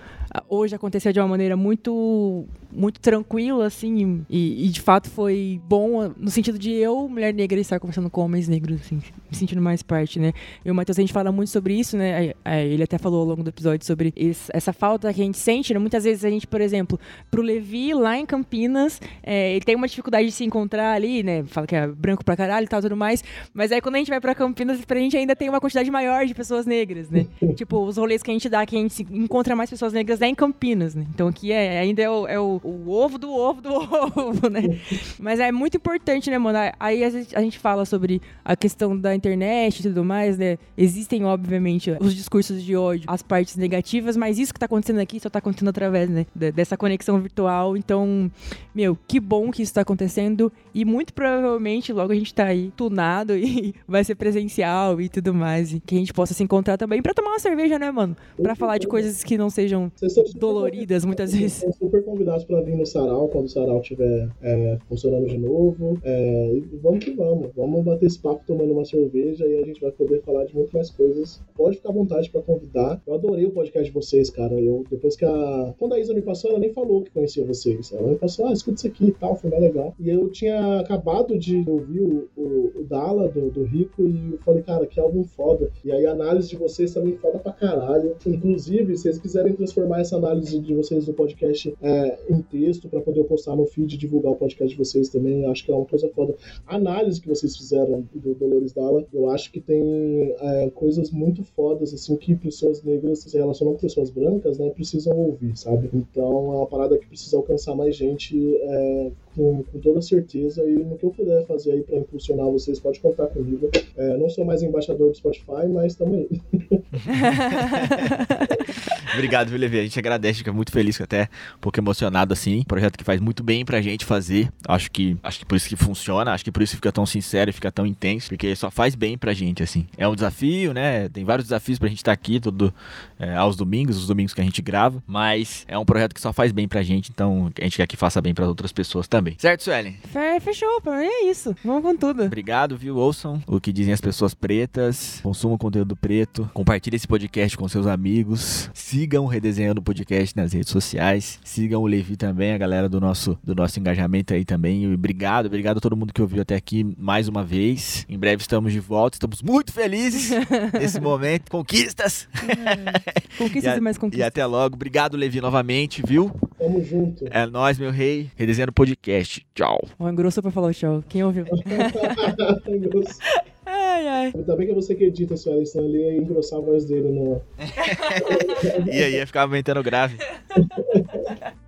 hoje aconteceu de uma maneira muito muito tranquila, assim, e, e, de fato foi bom no sentido de eu, mulher negra, estar conversando com homens negros, assim, me sentindo mais parte, né? Eu e o Matheus, a gente fala muito sobre isso, né? Ele até falou ao longo do episódio sobre essa falta que a gente sente, né? Muitas vezes a gente, por exemplo, pro Levi, lá em Campinas, é, ele tem uma dificuldade de se encontrar ali, né? Fala que é branco pra caralho e tal, tudo mais, mas aí quando a gente vai pra Campinas, pra gente ainda tem uma quantidade maior de pessoas negras, né? (laughs) tipo, os rolês que a gente dá, que a gente encontra mais pessoas negras é em Campinas, né? Então aqui é, ainda é o, é o o ovo do ovo do (laughs) ovo, né? Mas é muito importante, né, mano? Aí a gente, a gente fala sobre a questão da internet e tudo mais, né? Existem, obviamente, os discursos de ódio, as partes negativas, mas isso que tá acontecendo aqui só tá acontecendo através, né? Dessa conexão virtual. Então, meu, que bom que isso tá acontecendo. E muito provavelmente logo a gente tá aí tunado (laughs) e vai ser presencial e tudo mais. E que a gente possa se encontrar também pra tomar uma cerveja, né, mano? Pra falar de coisas que não sejam doloridas muitas vezes. São super convidados pra vir no sarau, quando o sarau estiver é, funcionando de novo. É, e vamos que vamos. Vamos bater esse papo tomando uma cerveja e a gente vai poder falar de muito mais coisas. Pode ficar à vontade para convidar. Eu adorei o podcast de vocês, cara. Eu, depois que a. Quando a Isa me passou, ela nem falou que conhecia vocês. Ela me passou, ah, escuta isso aqui e tal, foi bem legal. E eu tinha acabado de ouvir o, o, o Dala do, do Rico e eu falei, cara, que álbum foda. E aí a análise de vocês também foda pra caralho. Inclusive, se vocês quiserem transformar essa análise de vocês do podcast é, em texto para poder postar no feed divulgar o podcast de vocês também. Acho que é uma coisa foda. A análise que vocês fizeram do Dolores Dalla, eu acho que tem é, coisas muito fodas, assim, que pessoas negras se relacionam com pessoas brancas, né, precisam ouvir, sabe? Então é uma parada que precisa alcançar mais gente é, com, com, toda certeza e no que eu puder fazer aí para impulsionar vocês, pode contar comigo. É, não sou mais embaixador do Spotify, mas também. (laughs) Obrigado, viu, Levi? A gente agradece, fica muito feliz, até um pouco emocionado assim. Projeto que faz muito bem pra gente fazer. Acho que acho que por isso que funciona, acho que por isso fica tão sincero e fica tão intenso, porque só faz bem pra gente, assim. É um desafio, né? Tem vários desafios pra gente estar tá aqui todo é, aos domingos, os domingos que a gente grava, mas é um projeto que só faz bem pra gente, então a gente quer que faça bem para outras pessoas também. Certo, Suelen? Fechou, pra mim é isso. Vamos com tudo. Obrigado, viu? Ouçam o que dizem as pessoas pretas, consumam conteúdo preto, compartilhe esse podcast com seus amigos, sigam o Redesenhando o Podcast nas redes sociais, sigam o Levi também, a galera do nosso, do nosso engajamento aí também. E obrigado, obrigado a todo mundo que ouviu até aqui mais uma vez. Em breve estamos de volta, estamos muito felizes (laughs) nesse momento. Conquistas! conquistas (laughs) e, e mais conquistas. E até logo. Obrigado, Levi, novamente, viu? Tamo junto. É nóis, meu rei. Redesenhando o podcast. Tchau. Ó, engrossou pra falar o tchau. Quem ouviu? (laughs) ai, ai. Ainda bem que é você que edita, senhora, senão ele ia engrossar a voz dele no. (laughs) e aí ia ficar aumentando grave. (laughs)